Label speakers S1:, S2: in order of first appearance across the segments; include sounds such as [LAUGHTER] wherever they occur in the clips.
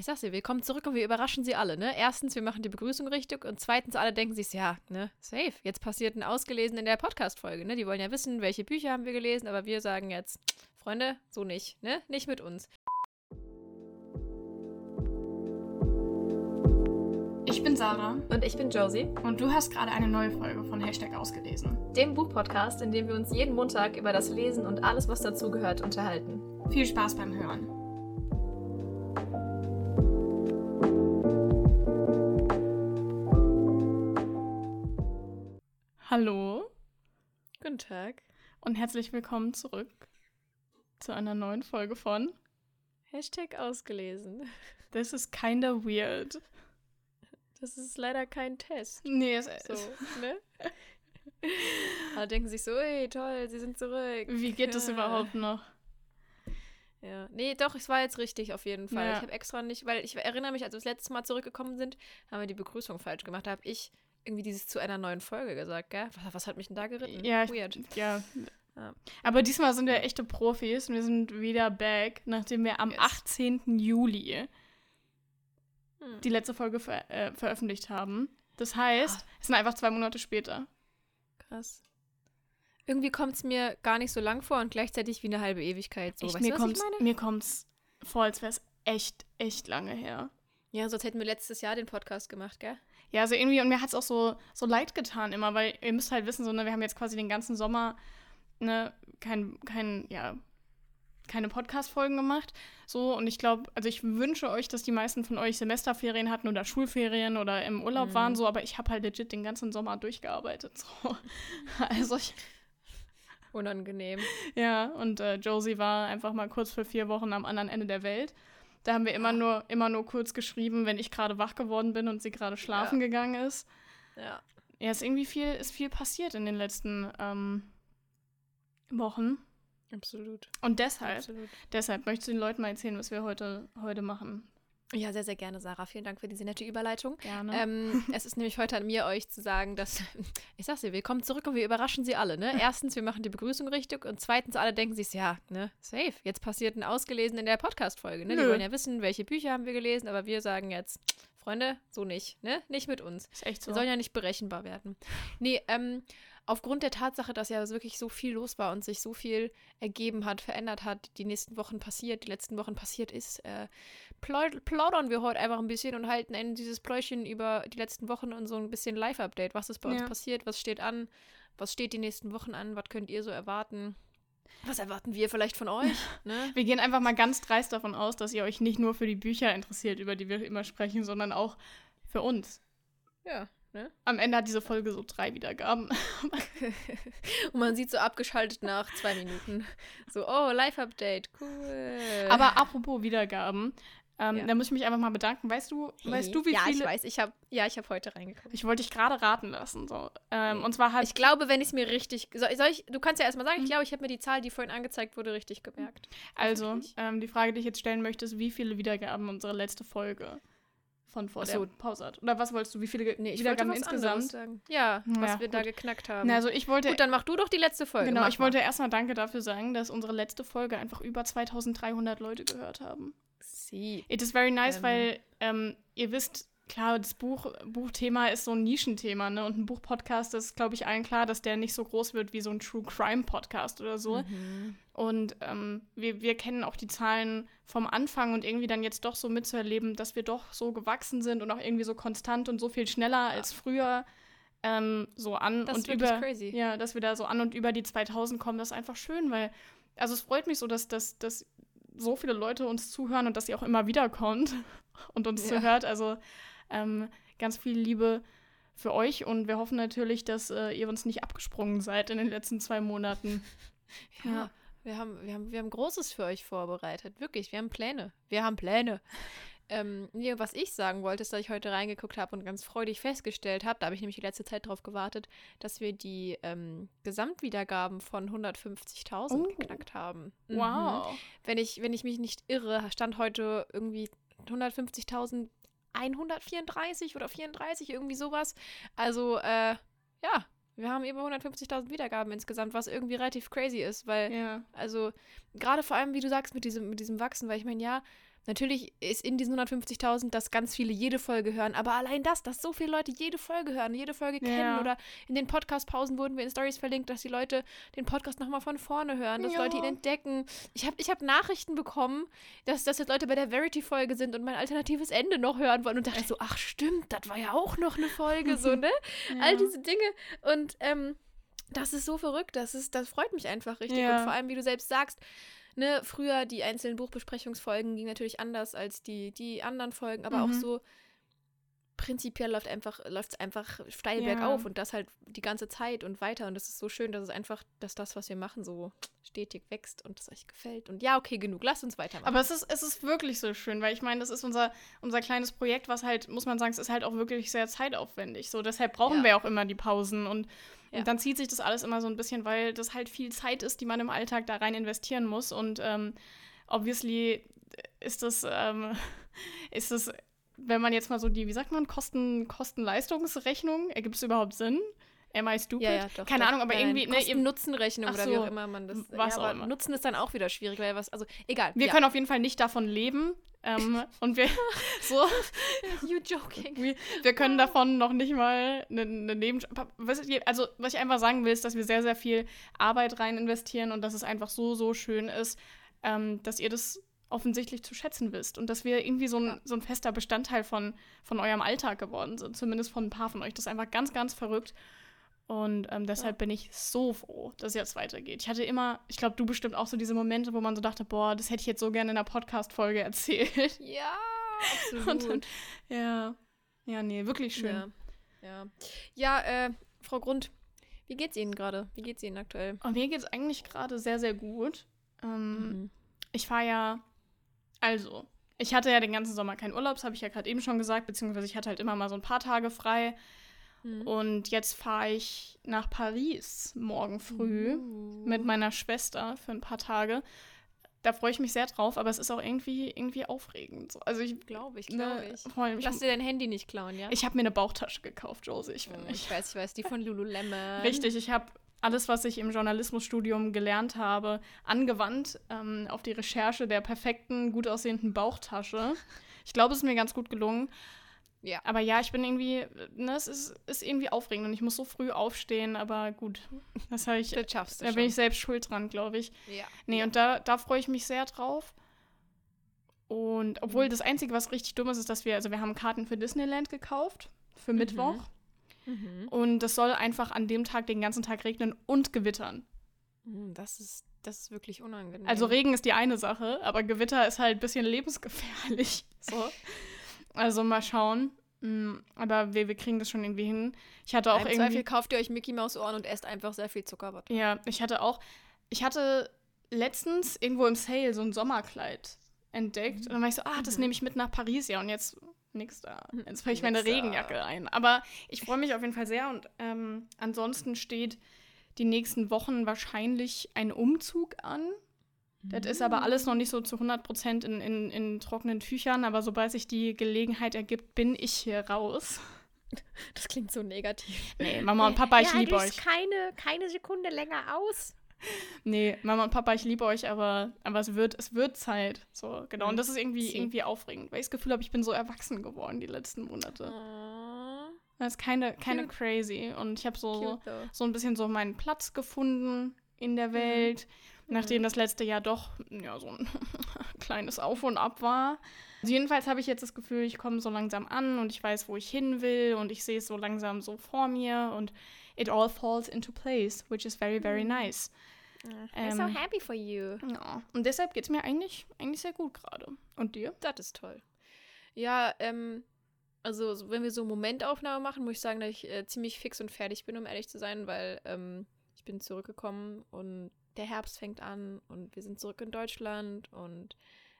S1: ich sag's dir, wir kommen zurück und wir überraschen sie alle, ne? Erstens, wir machen die Begrüßung richtig und zweitens, alle denken sich, ja, ne, safe. Jetzt passiert ein Ausgelesen in der Podcast-Folge, ne? Die wollen ja wissen, welche Bücher haben wir gelesen, aber wir sagen jetzt, Freunde, so nicht, ne? Nicht mit uns.
S2: Ich bin Sarah
S1: Und ich bin Josie,
S2: und du hast gerade eine neue Folge von Hashtag ausgelesen.
S1: dem Buchpodcast, in dem wir uns jeden Montag über das Lesen und alles, was dazugehört, unterhalten.
S2: Viel Spaß beim Hören. Hallo
S1: Guten Tag.
S2: und herzlich willkommen zurück zu einer neuen Folge von
S1: Hashtag ausgelesen.
S2: This is kinda weird.
S1: Das ist leider kein Test.
S2: Nee, es
S1: So, ne? Alle denken sich so, ey, toll, sie sind zurück.
S2: Wie geht das
S1: Ja.
S2: überhaupt noch?
S1: Ja, nee, doch, es war jetzt richtig auf jeden Fall.
S2: Ja.
S1: Ich habe extra nicht, weil ich erinnere mich, als wir das letzte Mal zurückgekommen sind, haben wir die Begrüßung falsch gemacht. Da habe ich irgendwie dieses zu einer neuen Folge gesagt, gell? Was, was hat mich denn da geritten?
S2: Ja, ich-
S1: Weird.
S2: Ja.
S1: Ja.
S2: Aber diesmal sind wir echte Profis und wir sind wieder back, nachdem wir am
S1: Yes.
S2: 18. Juli
S1: Hm.
S2: die letzte Folge ver äh, veröffentlicht haben. Das heißt,
S1: Ah.
S2: es sind einfach zwei Monate später.
S1: Krass. Irgendwie kommt es mir gar nicht so lang vor und gleichzeitig wie eine halbe Ewigkeit. So,
S2: Echt,
S1: weißt
S2: mir
S1: du, ich
S2: mir kommt's vor, als wäre es echt, echt lange her.
S1: Ja, sonst hätten wir letztes Jahr den Podcast gemacht, gell?
S2: Ja, also irgendwie, und mir hat's auch so, so leid getan immer, weil ihr müsst halt wissen, so, ne, wir haben jetzt quasi den ganzen Sommer, ne, kein, kein, ja, keine Podcast-Folgen gemacht. So, und ich glaube, also ich wünsche euch, dass die meisten von euch Semesterferien hatten oder Schulferien oder im Urlaub
S1: Mhm.
S2: waren, so, aber ich habe halt legit den ganzen Sommer durchgearbeitet. So. [LAUGHS] Also ich,
S1: Unangenehm. [LAUGHS]
S2: ja, und äh, Josie war einfach mal kurz für vier Wochen am anderen Ende der Welt. Da haben wir immer nur, immer nur kurz geschrieben, wenn ich gerade wach geworden bin und sie gerade schlafen gegangen ist.
S1: Ja.
S2: Ja, ist irgendwie viel, ist viel passiert in den letzten ähm, Wochen.
S1: Absolut.
S2: Und deshalb,
S1: Absolut.
S2: deshalb möchtest du den Leuten mal erzählen, was wir heute, heute machen.
S1: Ja, sehr, sehr gerne, Sarah. Vielen Dank für diese nette Überleitung.
S2: Gerne.
S1: Ähm, [LAUGHS] es ist nämlich heute an mir, euch zu sagen, dass, [LAUGHS] ich sag's dir, wir kommen zurück und wir überraschen sie alle, ne? [LAUGHS] Erstens, wir machen die Begrüßung richtig und zweitens, alle denken sich, ja, ne, safe. Jetzt passiert ein Ausgelesen in der Podcast-Folge, ne? Die wollen ja wissen, welche Bücher haben wir gelesen, aber wir sagen jetzt, Freunde, so nicht, ne? Nicht mit uns.
S2: ist echt so.
S1: Wir sollen ja nicht berechenbar werden. Nee, ähm, aufgrund der Tatsache, dass ja wirklich so viel los war und sich so viel ergeben hat, verändert hat, die nächsten Wochen passiert, die letzten Wochen passiert ist, äh, plau- plaudern wir heute einfach ein bisschen und halten ein dieses Pläuschen über die letzten Wochen und so ein bisschen Live-Update. Was ist bei uns
S2: Ja.
S1: passiert? Was steht an? Was steht die nächsten Wochen an? Was könnt ihr so erwarten? Was erwarten wir vielleicht von euch? [LAUGHS] Ne?
S2: wir gehen einfach mal ganz dreist davon aus, dass ihr euch nicht nur für die Bücher interessiert, über die wir immer sprechen, sondern auch für uns.
S1: Ja, ne?
S2: Am Ende hat diese Folge so drei Wiedergaben. [LAUGHS]
S1: Und man sieht so abgeschaltet nach zwei Minuten. So, oh, Live-Update, cool.
S2: Aber apropos Wiedergaben, ähm,
S1: Ja.
S2: da muss ich mich einfach mal bedanken. Weißt du, weißt du, wie
S1: ja,
S2: viele.
S1: ich weiß, ich habe ja, ich habe heute reingeguckt.
S2: Ich wollte dich gerade raten lassen. So. Ähm, und zwar hat.
S1: Ich glaube, wenn ich es mir richtig soll, soll ich, du kannst ja erstmal
S2: Mhm.
S1: sagen, ich glaube, ich habe mir die Zahl, die vorhin angezeigt wurde, richtig gemerkt.
S2: also, ähm, die Frage, die ich jetzt stellen möchte, ist, wie viele Wiedergaben unsere letzte Folge von vor
S1: so.
S2: der Pause hat? Oder was wolltest du? Wie viele
S1: Nee, ich
S2: Wiedergaben insgesamt?
S1: Ja,
S2: Ja,
S1: was wir da
S2: gut.
S1: geknackt haben.
S2: Na, also ich wollte.
S1: Gut, dann mach du doch die letzte Folge.
S2: genau, ich
S1: mal.
S2: wollte erstmal Danke dafür sagen, dass unsere letzte Folge einfach über 2300 Leute gehört haben.
S1: Sie.
S2: It is very nice,
S1: Ähm.
S2: weil ähm, ihr wisst, klar, das Buch, Buchthema ist so ein Nischenthema, ne? Und ein Buchpodcast ist, glaube ich, allen klar, dass der nicht so groß wird wie so ein True Crime Podcast oder so.
S1: Mhm.
S2: Und ähm, wir, wir kennen auch die Zahlen vom Anfang und irgendwie dann jetzt doch so mitzuerleben, dass wir doch so gewachsen sind und auch irgendwie so konstant und so viel schneller als früher ähm, so an
S1: Das
S2: und über.
S1: crazy.
S2: Ja, dass wir da so an und über die 2000 kommen, das ist einfach schön, weil, also es freut mich so, dass, dass, dass so viele Leute uns zuhören und dass ihr auch immer wieder kommt [LAUGHS] und uns
S1: Ja.
S2: zuhört. Also ähm, ganz viel Liebe für euch und wir hoffen natürlich, dass äh, ihr uns nicht abgesprungen seid in den letzten zwei Monaten.
S1: Ja. [LAUGHS]
S2: Ja.
S1: Wir haben, wir, haben, wir haben Großes für euch vorbereitet. Wirklich, wir haben Pläne. Wir haben Pläne. Ähm, nee, was ich sagen wollte, ist, dass ich heute reingeguckt habe und ganz freudig festgestellt habe, da habe ich nämlich die letzte Zeit drauf gewartet, dass wir die ähm, Gesamtwiedergaben von 150.000
S2: Oh.
S1: geknackt haben. Mhm.
S2: Wow.
S1: Wenn ich, wenn ich mich nicht irre, stand heute irgendwie 150.134 oder 34, irgendwie sowas. Also, äh, ja, wir haben über 150.000 Wiedergaben insgesamt, was irgendwie relativ crazy ist, weil
S2: Ja.
S1: also, gerade vor allem, wie du sagst, mit diesem, mit diesem Wachsen, weil ich meine, ja, Natürlich ist in diesen 150.000, dass ganz viele jede Folge hören, aber allein das, dass so viele Leute jede Folge hören, jede Folge
S2: Ja.
S1: kennen oder in den Podcast-Pausen wurden wir in Stories verlinkt, dass die Leute den Podcast nochmal von vorne hören, dass
S2: Ja.
S1: Leute ihn entdecken. Ich habe ich hab Nachrichten bekommen, dass, dass jetzt Leute bei der Verity-Folge sind und mein alternatives Ende noch hören wollen und dachte so, ach stimmt, das war ja auch noch eine Folge, so, ne? [LAUGHS] All diese Dinge und ähm, das ist so verrückt, das, ist, das freut mich einfach richtig
S2: Ja.
S1: und vor allem, wie du selbst sagst, ne, früher die einzelnen Buchbesprechungsfolgen gingen natürlich anders als die, die anderen Folgen, aber auch
S2: Mhm.
S1: so prinzipiell läuft einfach läuft es einfach steil
S2: Ja.
S1: bergauf und das halt die ganze Zeit und weiter und das ist so schön, dass es einfach, dass das, was wir machen, so stetig wächst und es euch gefällt und ja, okay, genug, lasst uns weitermachen.
S2: Aber es ist, es ist wirklich so schön, weil ich meine, das ist unser, unser kleines Projekt, was halt, muss man sagen, es ist halt auch wirklich sehr zeitaufwendig. So, deshalb brauchen
S1: Ja.
S2: wir auch immer die Pausen und,
S1: Ja.
S2: und dann zieht sich das alles immer so ein bisschen, weil das halt viel Zeit ist, die man im Alltag da rein investieren muss. Und ähm, obviously ist das, ähm, [LAUGHS] ist das, wenn man jetzt mal so die, wie sagt man, Kosten, Kosten-Leistungsrechnung, ergibt es überhaupt Sinn? Am I stupid?
S1: ja, ja, doch,
S2: Keine
S1: doch.
S2: Ahnung, aber
S1: Nein,
S2: irgendwie, ne, eben,
S1: Kosten-Nutzen-Rechnung
S2: Ach
S1: oder wie
S2: so,
S1: auch immer man das.
S2: was
S1: ja,
S2: auch immer.
S1: Nutzen ist dann auch wieder schwierig, weil was, also egal.
S2: wir können auf jeden Fall nicht davon leben. Ähm, [LAUGHS] und wir, [LAUGHS] so,
S1: You joking.
S2: Wir, wir können davon noch nicht mal eine, eine Neben... Also, was ich einfach sagen will, ist, dass wir sehr, sehr viel Arbeit rein investieren und dass es einfach so, so schön ist, ähm, dass ihr das offensichtlich zu schätzen wisst und dass wir irgendwie so ein,
S1: Ja.
S2: so ein fester Bestandteil von, von eurem Alltag geworden sind, zumindest von ein paar von euch. Das ist einfach ganz, ganz verrückt. Und ähm, deshalb
S1: Ja.
S2: bin ich so froh, dass es jetzt weitergeht. Ich hatte immer, ich glaube, du bestimmt auch so diese Momente, wo man so dachte, boah, das hätte ich jetzt so gerne in einer Podcast-Folge [LAUGHS] erzählt.
S1: Ja, [LAUGHS]
S2: Und
S1: absolut.
S2: dann, ja, ja, nee, wirklich schön.
S1: Ja, ja. ja äh, Frau Grund, wie geht's Ihnen gerade? Wie geht's Ihnen aktuell?
S2: Und mir geht es eigentlich gerade sehr, sehr gut. Ähm,
S1: Mhm.
S2: Ich fahre ja, also, ich hatte ja den ganzen Sommer keinen Urlaub, das habe ich ja gerade eben schon gesagt, beziehungsweise ich hatte halt immer mal so ein paar Tage frei.
S1: Mhm.
S2: Und jetzt fahre ich nach Paris morgen früh
S1: Uh.
S2: mit meiner Schwester für ein paar Tage. Da freue ich mich sehr drauf, aber es ist auch irgendwie, irgendwie aufregend. So. Also ich
S1: Glaube ich,
S2: ne,
S1: glaube ich.
S2: allem, ich,
S1: Lass dir dein Handy nicht klauen, ja?
S2: ich habe mir eine Bauchtasche gekauft, Josie. Ich,
S1: Oh,
S2: bin
S1: ich weiß, ich weiß, die von Lululemon.
S2: Richtig, ich habe alles, was ich im Journalismusstudium gelernt habe, angewandt ähm, auf die Recherche der perfekten, gut aussehenden Bauchtasche. Ich glaube, es ist mir ganz gut gelungen.
S1: Ja.
S2: Aber ja, ich bin irgendwie, ne, es ist, ist irgendwie aufregend und ich muss so früh aufstehen, aber gut, das habe ich,
S1: Das schaffst du
S2: da
S1: schon.
S2: bin ich selbst schuld dran, glaube ich.
S1: ja.
S2: Nee,
S1: ja.
S2: und da, da freue ich mich sehr drauf. Und obwohl
S1: Mhm.
S2: das Einzige, was richtig dumm ist, ist, dass wir, also wir haben Karten für Disneyland gekauft, für
S1: Mhm.
S2: Mittwoch.
S1: Mhm.
S2: Und es soll einfach an dem Tag den ganzen Tag regnen und gewittern.
S1: Mhm, Das ist, das ist wirklich unangenehm.
S2: Also Regen ist die eine Sache, aber Gewitter ist halt ein bisschen lebensgefährlich. [LAUGHS] So. Also mal schauen. Mm, Aber wir, wir kriegen das schon irgendwie hin. Ich hatte auch
S1: Im
S2: irgendwie.
S1: Zweifel kauft ihr euch Mickey Maus Ohren und esst einfach sehr viel Zuckerwatte.
S2: Ja, ich hatte auch. Ich hatte letztens irgendwo im Sale so ein Sommerkleid entdeckt. Und dann war ich so, ah, das
S1: Mhm.
S2: nehme ich mit nach Paris. Ja, und jetzt nix da.
S1: Mhm.
S2: Jetzt packe ich meine
S1: Nix da.
S2: Regenjacke ein. Aber ich freue mich auf jeden Fall sehr. Und ähm, ansonsten steht die nächsten Wochen wahrscheinlich ein Umzug an. Das ist aber alles noch nicht so zu 100% in, in, in trockenen Tüchern, aber sobald sich die Gelegenheit ergibt, bin ich hier raus. [LAUGHS]
S1: Das klingt so negativ.
S2: Nee, Mama und Papa, ich liebe euch.
S1: keine, keine Sekunde länger aus.
S2: Nee, Mama und Papa, ich liebe euch, aber, aber es, wird, es wird Zeit. So, genau. Und
S1: Mhm.
S2: das ist irgendwie, irgendwie aufregend, weil ich das Gefühl habe, ich bin so erwachsen geworden die letzten Monate.
S1: Oh,
S2: Das ist keine, keine
S1: Cute.
S2: crazy. Und ich habe so,
S1: cute
S2: so ein bisschen so meinen Platz gefunden in der
S1: Mhm.
S2: Nachdem das letzte Jahr doch ja, so ein [LAUGHS] kleines Auf und Ab war. Also jedenfalls habe ich jetzt das Gefühl, ich komme so langsam an und ich weiß, wo ich hin will und ich sehe es so langsam so vor mir und it all falls into place, which is very, very
S1: Mhm.
S2: nice.
S1: I'm so
S2: Ähm,
S1: happy for you.
S2: Ja, und deshalb geht es mir eigentlich, eigentlich sehr gut gerade. Und dir?
S1: Das ist toll. Ja, ähm, also so- wenn wir so Momentaufnahme machen, muss ich sagen, dass ich äh, ziemlich fix und fertig bin, um ehrlich zu sein, weil ähm, ich bin zurückgekommen und der Herbst fängt an und wir sind zurück in Deutschland und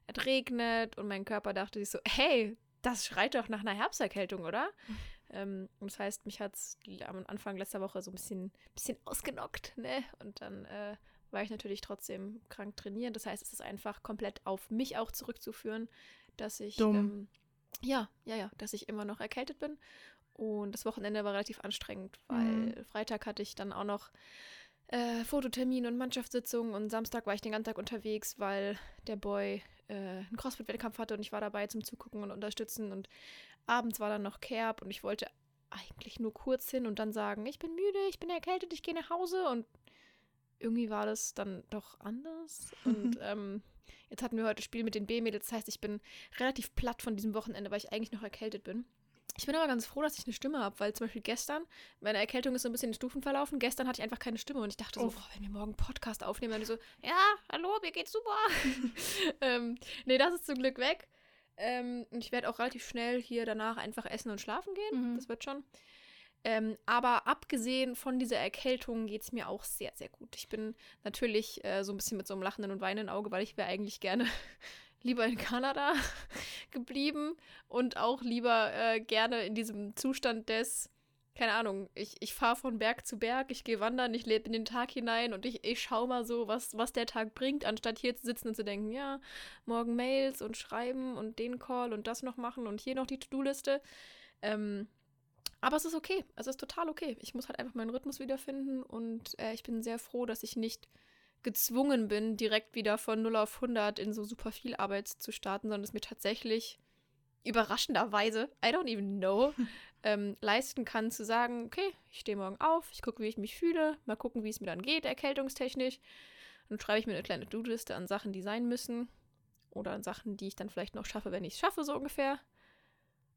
S1: es regnet und mein Körper dachte sich so, hey, das schreit doch nach einer Herbsterkältung, oder? [LAUGHS] Ähm, und das heißt, mich hat es am Anfang letzter Woche so ein bisschen, bisschen ausgenockt, ne? Und dann äh, war ich natürlich trotzdem krank trainieren. Das heißt, es ist einfach komplett auf mich auch zurückzuführen, dass ich ähm, ja, ja, ja, dass ich immer noch erkältet bin. Und das Wochenende war relativ anstrengend, weil
S2: Mhm.
S1: Freitag hatte ich dann auch noch äh, Fototermin und Mannschaftssitzung und Samstag war ich den ganzen Tag unterwegs, weil der Boy äh, einen Crossfit-Wettkampf hatte und ich war dabei zum Zugucken und Unterstützen und abends war dann noch Kerb und ich wollte eigentlich nur kurz hin und dann sagen, ich bin müde, ich bin erkältet, ich gehe nach Hause und irgendwie war das dann doch anders [LAUGHS] und ähm, jetzt hatten wir heute Spiel mit den B-Mädels, das heißt, ich bin relativ platt von diesem Wochenende, weil ich eigentlich noch erkältet bin. Ich bin aber ganz froh, dass ich eine Stimme habe, weil zum Beispiel gestern, meine Erkältung ist so ein bisschen in Stufen verlaufen. Gestern hatte ich einfach keine Stimme und ich dachte so,
S2: Uff.
S1: boah, wenn wir morgen einen Podcast aufnehmen, dann so, ja, hallo, mir geht's super. [LAUGHS] ähm, nee, das ist zum Glück weg. Ähm, und ich werde auch relativ schnell hier danach einfach essen und schlafen gehen.
S2: Mhm.
S1: Das wird schon. Ähm, aber abgesehen von dieser Erkältung geht es mir auch sehr, sehr gut. Ich bin natürlich äh, so ein bisschen mit so einem lachenden und weinenden Auge, weil ich wäre eigentlich gerne lieber in Kanada [LAUGHS] geblieben und auch lieber äh, gerne in diesem Zustand des, keine Ahnung, ich, ich fahre von Berg zu Berg, ich gehe wandern, ich lebe in den Tag hinein und ich, ich schaue mal so, was, was der Tag bringt, anstatt hier zu sitzen und zu denken, ja, morgen Mails und schreiben und den Call und das noch machen und hier noch die To-Do-Liste. Ähm, aber es ist okay. Es ist total okay. Ich muss halt einfach meinen Rhythmus wiederfinden und äh, ich bin sehr froh, dass ich nicht gezwungen bin, direkt wieder von 0 auf 100 in so super viel Arbeit zu starten, sondern es mir tatsächlich überraschenderweise, I don't even know, [LAUGHS] ähm, leisten kann zu sagen, okay, ich stehe morgen auf, ich gucke, wie ich mich fühle, mal gucken, wie es mir dann geht, erkältungstechnisch. Dann schreibe ich mir eine kleine Do-Liste an Sachen, die sein müssen oder an Sachen, die ich dann vielleicht noch schaffe, wenn ich es schaffe, so ungefähr.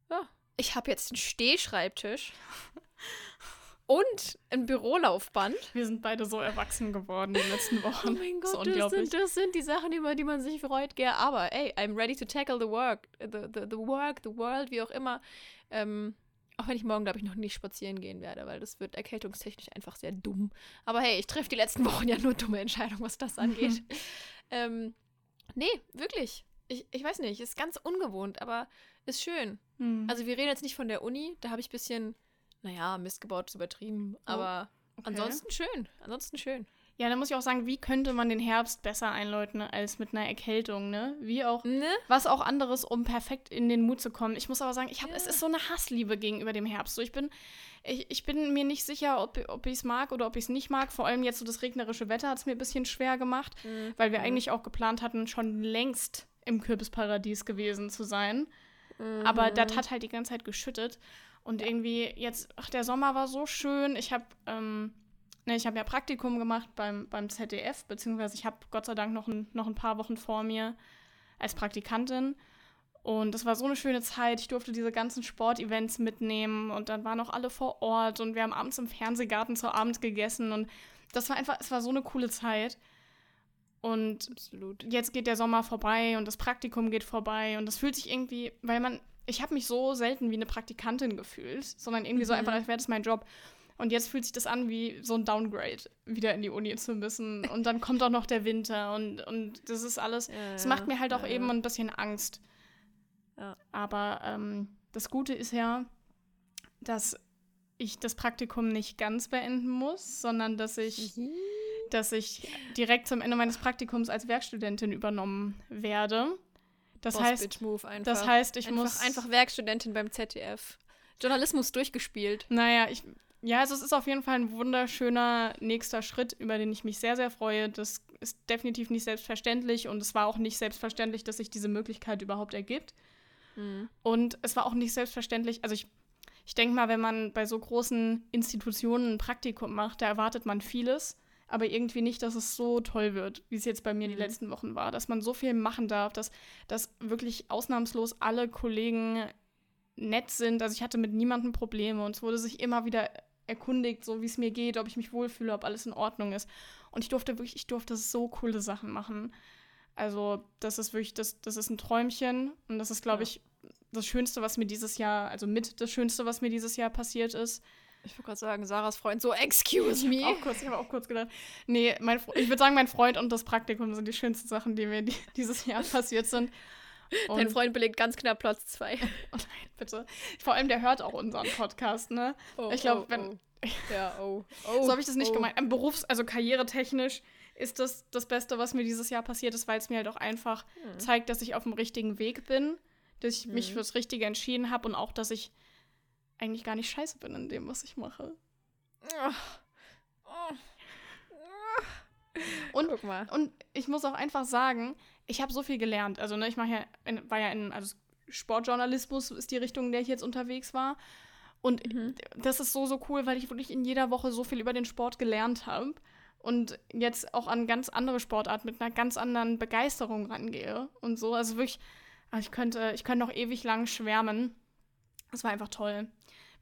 S1: Ja, ich habe jetzt einen Stehschreibtisch [LAUGHS] und ein Bürolaufband.
S2: Wir sind beide so erwachsen geworden die letzten Wochen.
S1: Oh mein
S2: Das
S1: Gott, das
S2: unglaublich.
S1: sind, das sind die Sachen, über die man sich freut, gell? Aber ey, I'm ready to tackle the work, the, the, the work, the world, wie auch immer. Ähm, auch wenn ich morgen, glaube ich, noch nicht spazieren gehen werde, weil das wird erkältungstechnisch einfach sehr dumm. Aber hey, ich treffe die letzten Wochen ja nur dumme Entscheidungen, was das angeht. ähm, nee, wirklich. Ich, ich weiß nicht, ist ganz ungewohnt, aber ist schön.
S2: Hm.
S1: Also wir reden jetzt nicht von der Uni, da habe ich ein bisschen, naja, Mist gebaut, ist übertrieben. Aber
S2: okay.
S1: ansonsten schön. Ansonsten schön.
S2: Ja, da muss ich auch sagen, wie könnte man den Herbst besser einläuten als mit einer Erkältung, ne? Wie auch
S1: Ne?
S2: was auch anderes, um perfekt in den Mut zu kommen. Ich muss aber sagen, ich habe,
S1: Ja.
S2: es ist so eine Hassliebe gegenüber dem Herbst. So, ich bin, ich, ich bin mir nicht sicher, ob, ob ich es mag oder ob ich es nicht mag. Vor allem jetzt so das regnerische Wetter hat es mir ein bisschen schwer gemacht, weil wir
S1: Mhm.
S2: eigentlich auch geplant hatten, schon längst im Kürbisparadies gewesen zu sein.
S1: Mhm.
S2: Aber das hat halt die ganze Zeit geschüttet. Und irgendwie jetzt, ach, der Sommer war so schön. Ich habe ähm, ne, ich habe ja Praktikum gemacht beim, beim ZDF, beziehungsweise ich habe Gott sei Dank noch ein, noch ein paar Wochen vor mir als Praktikantin. Und das war so eine schöne Zeit. Ich durfte diese ganzen Sportevents mitnehmen und dann waren auch alle vor Ort und wir haben abends im Fernsehgarten zu Abend gegessen und das war einfach, es war so eine coole Zeit. Und
S1: Absolut.
S2: jetzt geht der Sommer vorbei und das Praktikum geht vorbei und das fühlt sich irgendwie, weil man, ich habe mich so selten wie eine Praktikantin gefühlt, sondern irgendwie so
S1: Mhm.
S2: einfach, als wäre das mein Job. Und jetzt fühlt sich das an wie so ein Downgrade, wieder in die Uni zu müssen. [LAUGHS] Und dann kommt auch noch der Winter und, und das ist alles, es macht mir halt auch eben ein bisschen Angst.
S1: Ja.
S2: Aber ähm, das Gute ist ja, dass ich das Praktikum nicht ganz beenden muss, sondern dass ich dass ich direkt zum Ende meines Praktikums als Werkstudentin übernommen werde. Das
S1: Boss
S2: heißt,
S1: Move einfach.
S2: das heißt, ich
S1: einfach,
S2: muss
S1: einfach Werkstudentin beim ZDF. Journalismus durchgespielt.
S2: Naja, ich ja, also es ist auf jeden Fall ein wunderschöner nächster Schritt, über den ich mich sehr, sehr freue. Das ist definitiv nicht selbstverständlich und es war auch nicht selbstverständlich, dass sich diese Möglichkeit überhaupt ergibt.
S1: Mhm.
S2: Und es war auch nicht selbstverständlich, also ich, ich denke mal, wenn man bei so großen Institutionen ein Praktikum macht, da erwartet man vieles, aber irgendwie nicht, dass es so toll wird, wie es jetzt bei mir die
S1: Mhm.
S2: letzten Wochen war, dass man so viel machen darf, dass, dass wirklich ausnahmslos alle Kollegen nett sind. Also ich hatte mit niemandem Probleme und es wurde sich immer wieder erkundigt, so wie es mir geht, ob ich mich wohlfühle, ob alles in Ordnung ist. Und ich durfte wirklich, ich durfte so coole Sachen machen. Also, das ist wirklich, das, das ist ein Träumchen. Und das ist, glaube
S1: Ja.
S2: ich, das Schönste, was mir dieses Jahr, also mit das Schönste, was mir dieses Jahr passiert ist.
S1: Ich wollte gerade sagen, Sarahs Freund so, excuse me.
S2: Auch kurz, ich habe auch kurz gedacht. Nee, mein, ich würde sagen, mein Freund und das Praktikum sind die schönsten Sachen, die mir die, [LAUGHS] dieses Jahr passiert sind. Und,
S1: Dein Freund belegt ganz knapp Platz zwei. [LAUGHS]
S2: Oh nein, bitte. Vor allem, der hört auch unseren Podcast, ne?
S1: Oh,
S2: Ich glaub,
S1: oh,
S2: wenn-
S1: oh. [LAUGHS] Ja, oh. oh
S2: so habe ich das nicht
S1: oh.
S2: gemeint. Berufs-, also karrieretechnisch ist das das Beste, was mir dieses Jahr passiert ist, weil es mir halt auch einfach
S1: Hm.
S2: zeigt, dass ich auf dem richtigen Weg bin, dass ich mich
S1: Mhm.
S2: fürs Richtige entschieden habe und auch, dass ich eigentlich gar nicht scheiße bin in dem, was ich mache.
S1: Oh.
S2: Und, und ich muss auch einfach sagen, ich habe so viel gelernt. Also, ne, ich mache ja, in, war ja in, also Sportjournalismus ist die Richtung, in der ich jetzt unterwegs war. Und mhm. das ist so, so cool, weil ich wirklich in jeder Woche so viel über den Sport gelernt habe und jetzt auch an ganz andere Sportarten mit einer ganz anderen Begeisterung rangehe und so. Also wirklich, ah, ich könnte, ich könnte noch ewig lang schwärmen. Es war einfach toll.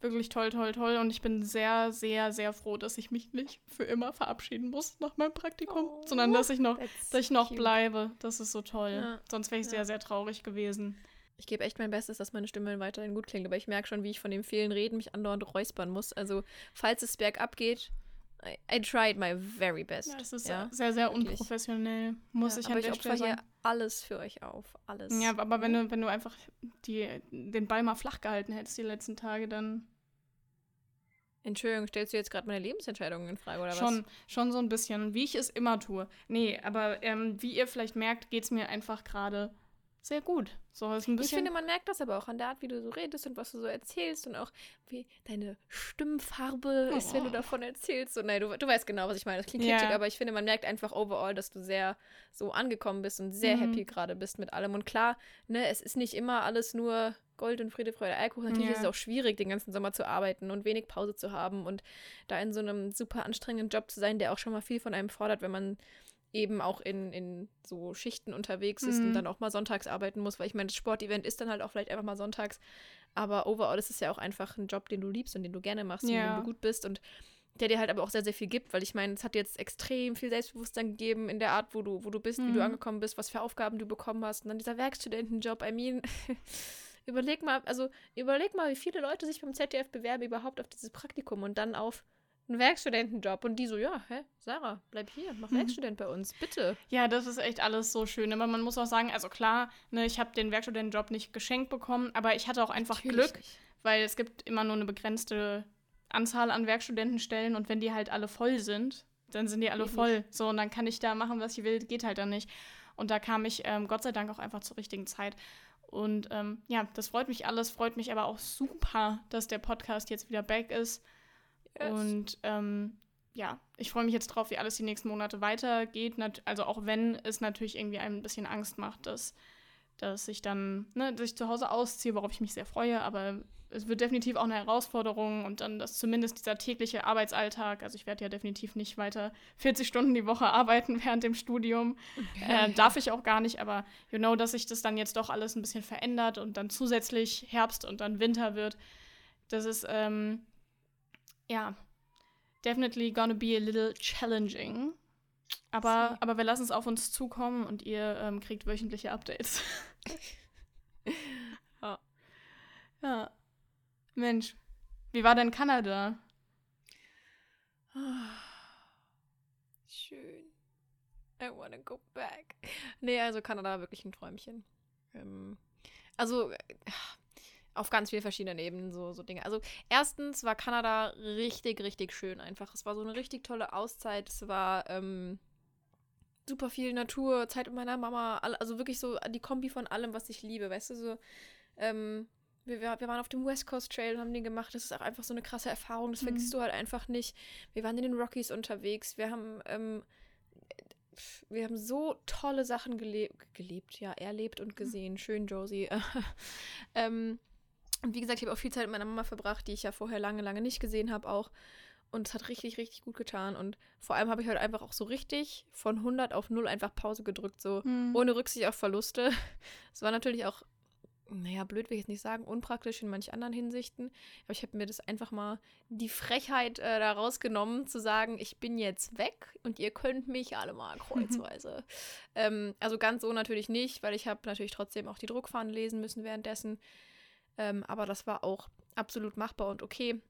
S2: Wirklich toll, toll, toll. Und ich bin sehr, sehr, sehr froh, dass ich mich nicht für immer verabschieden muss nach meinem Praktikum, oh, sondern dass ich noch, dass ich noch bleibe. Das ist so toll. Ja. Sonst wäre ich ja. sehr, sehr traurig gewesen.
S1: Ich gebe echt mein Bestes, dass meine Stimme weiterhin gut klingt, aber ich merke schon, wie ich von dem vielen Reden mich andauernd räuspern muss. Also, falls es bergab geht, I, I tried my very best.
S2: Ja, es ist ja, sehr, sehr wirklich. unprofessionell, muss ja, ich
S1: aber an der ich Stelle sagen. hier alles für euch auf, alles.
S2: Ja, aber wenn du, wenn du einfach die, den Ball mal flach gehalten hättest die letzten Tage, dann
S1: Entschuldigung, stellst du jetzt gerade meine Lebensentscheidungen in Frage oder
S2: schon, was? Schon so ein bisschen, wie ich es immer tue. Nee, aber ähm, wie ihr vielleicht merkt, geht es mir einfach gerade sehr gut. So ist ein
S1: bisschen. Ich finde, man merkt das aber auch an der Art, wie du so redest und was du so erzählst und auch wie deine Stimmfarbe oh. ist, wenn du oh. davon erzählst. So, nein, du, du weißt genau, was ich meine. Das klingt ja. aber ich finde, man merkt einfach overall, dass du sehr so angekommen bist und sehr mhm. happy gerade bist mit allem. Und klar, ne, es ist nicht immer alles nur Gold und Friede, Freude, Alkohol. Natürlich ja. ist es auch schwierig, den ganzen Sommer zu arbeiten und wenig Pause zu haben und da in so einem super anstrengenden Job zu sein, der auch schon mal viel von einem fordert, wenn man eben auch in, in so Schichten unterwegs ist mhm. und dann auch mal sonntags arbeiten muss, weil ich meine, das Sportevent ist dann halt auch vielleicht einfach mal sonntags, aber overall ist es ja auch einfach ein Job, den du liebst und den du gerne machst, ja. in dem du gut bist und der dir halt aber auch sehr, sehr viel gibt, weil ich meine, es hat jetzt extrem viel Selbstbewusstsein gegeben in der Art, wo du, wo du bist, mhm. wie du mhm. angekommen bist, was für Aufgaben du bekommen hast und dann dieser Werkstudentenjob, I mean, [LAUGHS] überleg mal, also überleg mal, wie viele Leute sich beim ZDF bewerben überhaupt auf dieses Praktikum und dann auf einen Werkstudentenjob. Und die so, ja, hä, Sarah, bleib hier, mach mhm. Werkstudent bei uns, bitte.
S2: Ja, das ist echt alles so schön. Aber man muss auch sagen, also klar, ne, ich habe den Werkstudentenjob nicht geschenkt bekommen, aber ich hatte auch einfach Natürlich Glück, nicht. weil es gibt immer nur eine begrenzte Anzahl an Werkstudentenstellen und wenn die halt alle voll sind, dann sind die alle Eben. voll. So, und dann kann ich da machen, was ich will, geht halt dann nicht. Und da kam ich ähm, Gott sei Dank auch einfach zur richtigen Zeit. Und ähm, ja, das freut mich alles, freut mich aber auch super, dass der Podcast jetzt wieder back ist. Yes. Und ähm, ja, ich freue mich jetzt drauf, wie alles die nächsten Monate weitergeht. Also auch wenn es natürlich irgendwie ein bisschen Angst macht, dass, dass ich dann, ne, dass ich zu Hause ausziehe, worauf ich mich sehr freue, aber es wird definitiv auch eine Herausforderung und dann dass zumindest dieser tägliche Arbeitsalltag, also ich werde ja definitiv nicht weiter 40 Stunden die Woche [LAUGHS] arbeiten während dem Studium, okay. äh, darf ich auch gar nicht, aber you know, dass sich das dann jetzt doch alles ein bisschen verändert und dann zusätzlich Herbst und dann Winter wird, das ist, ähm, ja, definitely gonna be a little challenging. Aber, aber wir lassen es auf uns zukommen und ihr ähm, kriegt wöchentliche Updates. [LAUGHS] ja. ja. Mensch, wie war denn Kanada?
S1: Schön. I wanna go back. Nee, also Kanada wirklich ein Träumchen. Ähm, also, auf ganz vielen verschiedenen Ebenen so, so Dinge. Also erstens war Kanada richtig, richtig schön einfach. Es war so eine richtig tolle Auszeit. Es war ähm, super viel Natur, Zeit mit meiner Mama, also wirklich so die Kombi von allem, was ich liebe, weißt du, so ähm, wir, wir, waren auf dem West Coast Trail und haben den gemacht. Das ist auch einfach so eine krasse Erfahrung. Das mhm. vergisst du halt einfach nicht. Wir waren in den Rockies unterwegs. Wir haben, ähm, wir haben so tolle Sachen gelebt, gelebt, ja, erlebt und gesehen. Schön, Josie. [LAUGHS] ähm, und wie gesagt, ich habe auch viel Zeit mit meiner Mama verbracht, die ich ja vorher lange, lange nicht gesehen habe auch. Und es hat richtig, richtig gut getan. Und vor allem habe ich heute einfach auch so richtig von 100 auf 0 einfach Pause gedrückt, so mhm. ohne Rücksicht auf Verluste. [LAUGHS] Es war natürlich auch, naja, blöd will ich jetzt nicht sagen, unpraktisch in manch anderen Hinsichten. Aber ich habe mir das einfach mal die Frechheit äh, da rausgenommen, zu sagen, ich bin jetzt weg und ihr könnt mich alle mal [LAUGHS] kreuzweise. ähm, also ganz so natürlich nicht, weil ich habe natürlich trotzdem auch die Druckfahnen lesen müssen währenddessen. Ähm, aber das war auch absolut machbar und okay.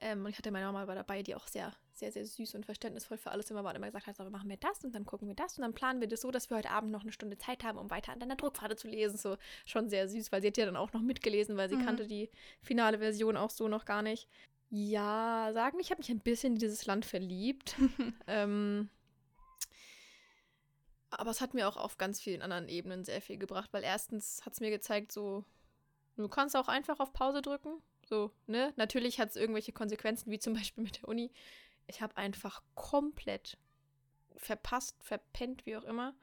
S1: Ähm, und ich hatte meine Mama war dabei, die auch sehr, sehr, sehr süß und verständnisvoll für alles immer war und immer gesagt hat, so, machen wir das und dann gucken wir das und dann planen wir das so, dass wir heute Abend noch eine Stunde Zeit haben, um weiter an deiner Druckpfade zu lesen. So schon sehr süß, weil sie hat ja dann auch noch mitgelesen, weil sie mhm. kannte die finale Version auch so noch gar nicht. Ja, sagen, ich habe mich ein bisschen in dieses Land verliebt. [LAUGHS] ähm, aber es hat mir auch auf ganz vielen anderen Ebenen sehr viel gebracht, weil erstens hat es mir gezeigt, so Du kannst auch einfach auf Pause drücken. So, ne? Natürlich hat es irgendwelche Konsequenzen, wie zum Beispiel mit der Uni. Ich habe einfach komplett verpasst, verpennt, wie auch immer.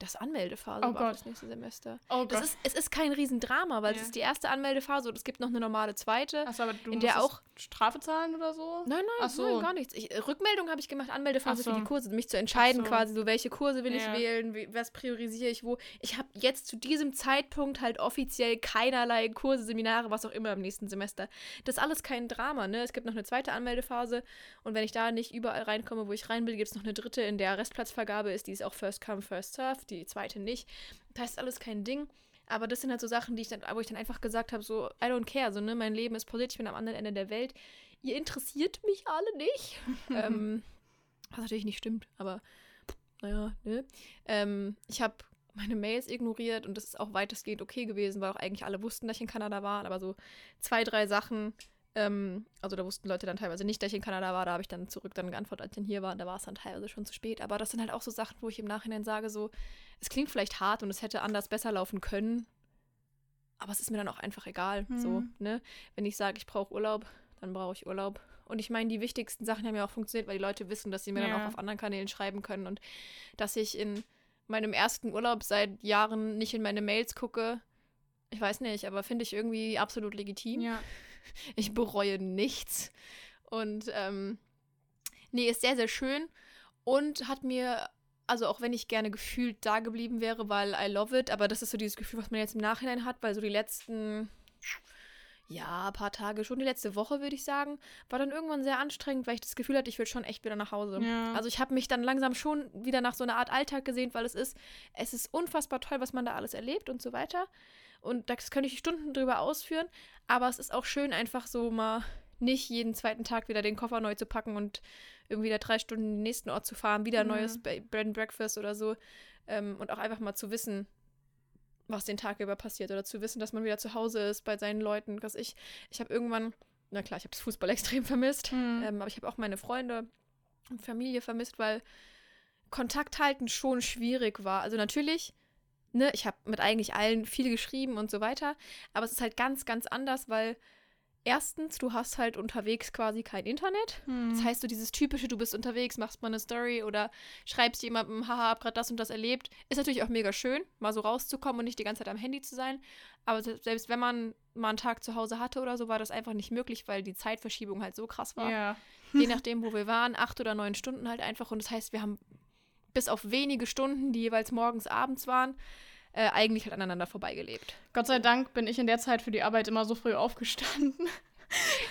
S1: Das Anmeldephase
S2: Oh
S1: war
S2: Gott.
S1: fürs nächste Semester.
S2: Oh
S1: Das ist, es ist kein Riesendrama, weil es
S2: Ja.
S1: ist die erste Anmeldephase und es gibt noch eine normale zweite.
S2: Achso, aber du
S1: in der auch-
S2: Strafe zahlen oder so?
S1: Nein, nein,
S2: so.
S1: nein, gar nichts. Ich, äh, Rückmeldung habe ich gemacht, Anmeldephase
S2: so.
S1: für die Kurse, mich zu entscheiden
S2: so.
S1: quasi, so welche Kurse will
S2: Ja.
S1: ich wählen, wie, was priorisiere ich wo. Ich habe jetzt zu diesem Zeitpunkt halt offiziell keinerlei Kurse, Seminare, was auch immer im nächsten Semester. Das ist alles kein Drama, ne? Es gibt noch eine zweite Anmeldephase und wenn ich da nicht überall reinkomme, wo ich rein will, gibt es noch eine dritte, in der Restplatzvergabe ist, die ist auch First Come, First Serve, die zweite nicht. Das ist alles kein Ding. Aber das sind halt so Sachen, die ich dann, wo ich dann einfach gesagt habe, so, I don't care, so, ne, mein Leben ist passiert, ich bin am anderen Ende der Welt. Ihr interessiert mich alle nicht. [LAUGHS] ähm, was natürlich nicht stimmt, aber naja, ne. Ähm, ich habe meine Mails ignoriert und das ist auch weitestgehend okay gewesen, weil auch eigentlich alle wussten, dass ich in Kanada war, aber so zwei, drei Sachen, ähm, also da wussten Leute dann teilweise nicht, dass ich in Kanada war, da habe ich dann zurück dann geantwortet, als ich dann hier war, und da war es dann teilweise schon zu spät, aber das sind halt auch so Sachen, wo ich im Nachhinein sage, so, es klingt vielleicht hart und es hätte anders besser laufen können, aber es ist mir dann auch einfach egal, so,
S2: Mhm.
S1: ne, wenn ich sage, ich brauche Urlaub, dann brauche ich Urlaub. Und ich meine, die wichtigsten Sachen haben ja auch funktioniert, weil die Leute wissen, dass sie mir dann
S2: Ja.
S1: auch auf anderen Kanälen schreiben können und dass ich in meinem ersten Urlaub seit Jahren nicht in meine Mails gucke. Ich weiß nicht, aber finde ich irgendwie absolut legitim.
S2: Ja. [LAUGHS]
S1: Ich bereue nichts. Und ähm, nee, ist sehr, sehr schön und hat mir, also auch wenn ich gerne gefühlt da geblieben wäre, weil I love it, aber das ist so dieses Gefühl, was man jetzt im Nachhinein hat, weil so die letzten, ja, paar Tage, schon die letzte Woche, würde ich sagen, war dann irgendwann sehr anstrengend, weil ich das Gefühl hatte, ich will schon echt wieder nach Hause.
S2: Ja.
S1: Also ich habe mich dann langsam schon wieder nach so einer Art Alltag gesehnt, weil es ist, es ist unfassbar toll, was man da alles erlebt und so weiter. Und das könnte ich Stunden drüber ausführen, aber es ist auch schön, einfach so mal nicht jeden zweiten Tag wieder den Koffer neu zu packen und irgendwie wieder drei Stunden in den nächsten Ort zu fahren, wieder ein
S2: Ja.
S1: neues Bread and Breakfast oder so. Ähm, und auch einfach mal zu wissen, was den Tag über passiert oder zu wissen, dass man wieder zu Hause ist bei seinen Leuten. Was ich, ich habe irgendwann, na klar, ich habe das Fußball [LAUGHS] extrem vermisst,
S2: Mhm.
S1: ähm, aber ich habe auch meine Freunde und Familie vermisst, weil Kontakt halten schon schwierig war. Also natürlich, ne, ich habe mit eigentlich allen viel geschrieben und so weiter, aber es ist halt ganz, ganz anders, weil erstens, du hast halt unterwegs quasi kein Internet.
S2: Hm.
S1: Das heißt, so dieses typische, du bist unterwegs, machst mal eine Story oder schreibst jemandem, haha, hab grad das und das erlebt. Ist natürlich auch mega schön, mal so rauszukommen und nicht die ganze Zeit am Handy zu sein. Aber se- selbst wenn man mal einen Tag zu Hause hatte oder so, war das einfach nicht möglich, weil die Zeitverschiebung halt so krass war.
S2: ja.
S1: Je nachdem, wo wir waren, acht oder neun Stunden halt einfach. Und das heißt, wir haben bis auf wenige Stunden, die jeweils morgens, abends waren, äh, eigentlich halt aneinander vorbeigelebt.
S2: Gott sei Dank bin ich in der Zeit für die Arbeit immer so früh aufgestanden. [LAUGHS]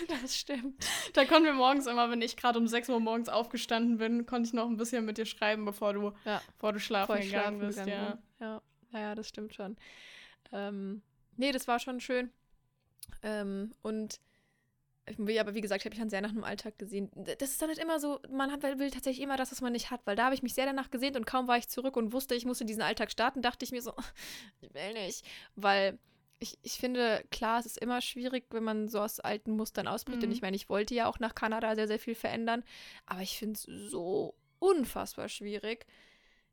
S1: Das stimmt.
S2: Da konnten wir morgens immer, wenn ich gerade um 6 Uhr morgens aufgestanden bin, konnte ich noch ein bisschen mit dir schreiben, bevor du,
S1: Ja.
S2: bevor du schlafen
S1: Bevor
S2: gegangen
S1: schlafen
S2: bist.
S1: gegangen
S2: ja.
S1: Ja. ja, ja, das stimmt schon. Ähm, nee, das war schon schön. Ähm, und aber wie gesagt, habe ich dann sehr nach einem Alltag gesehen. Das ist dann halt immer so, man hat, will tatsächlich immer das, was man nicht hat, weil da habe ich mich sehr danach gesehnt und kaum war ich zurück und wusste, ich muss in diesen Alltag starten, dachte ich mir so, [LAUGHS] ich will nicht. Weil ich, ich finde, klar, es ist immer schwierig, wenn man so aus alten Mustern ausbricht.
S2: Mhm.
S1: Und ich meine, ich wollte ja auch nach Kanada sehr, sehr viel verändern, aber ich finde es so unfassbar schwierig,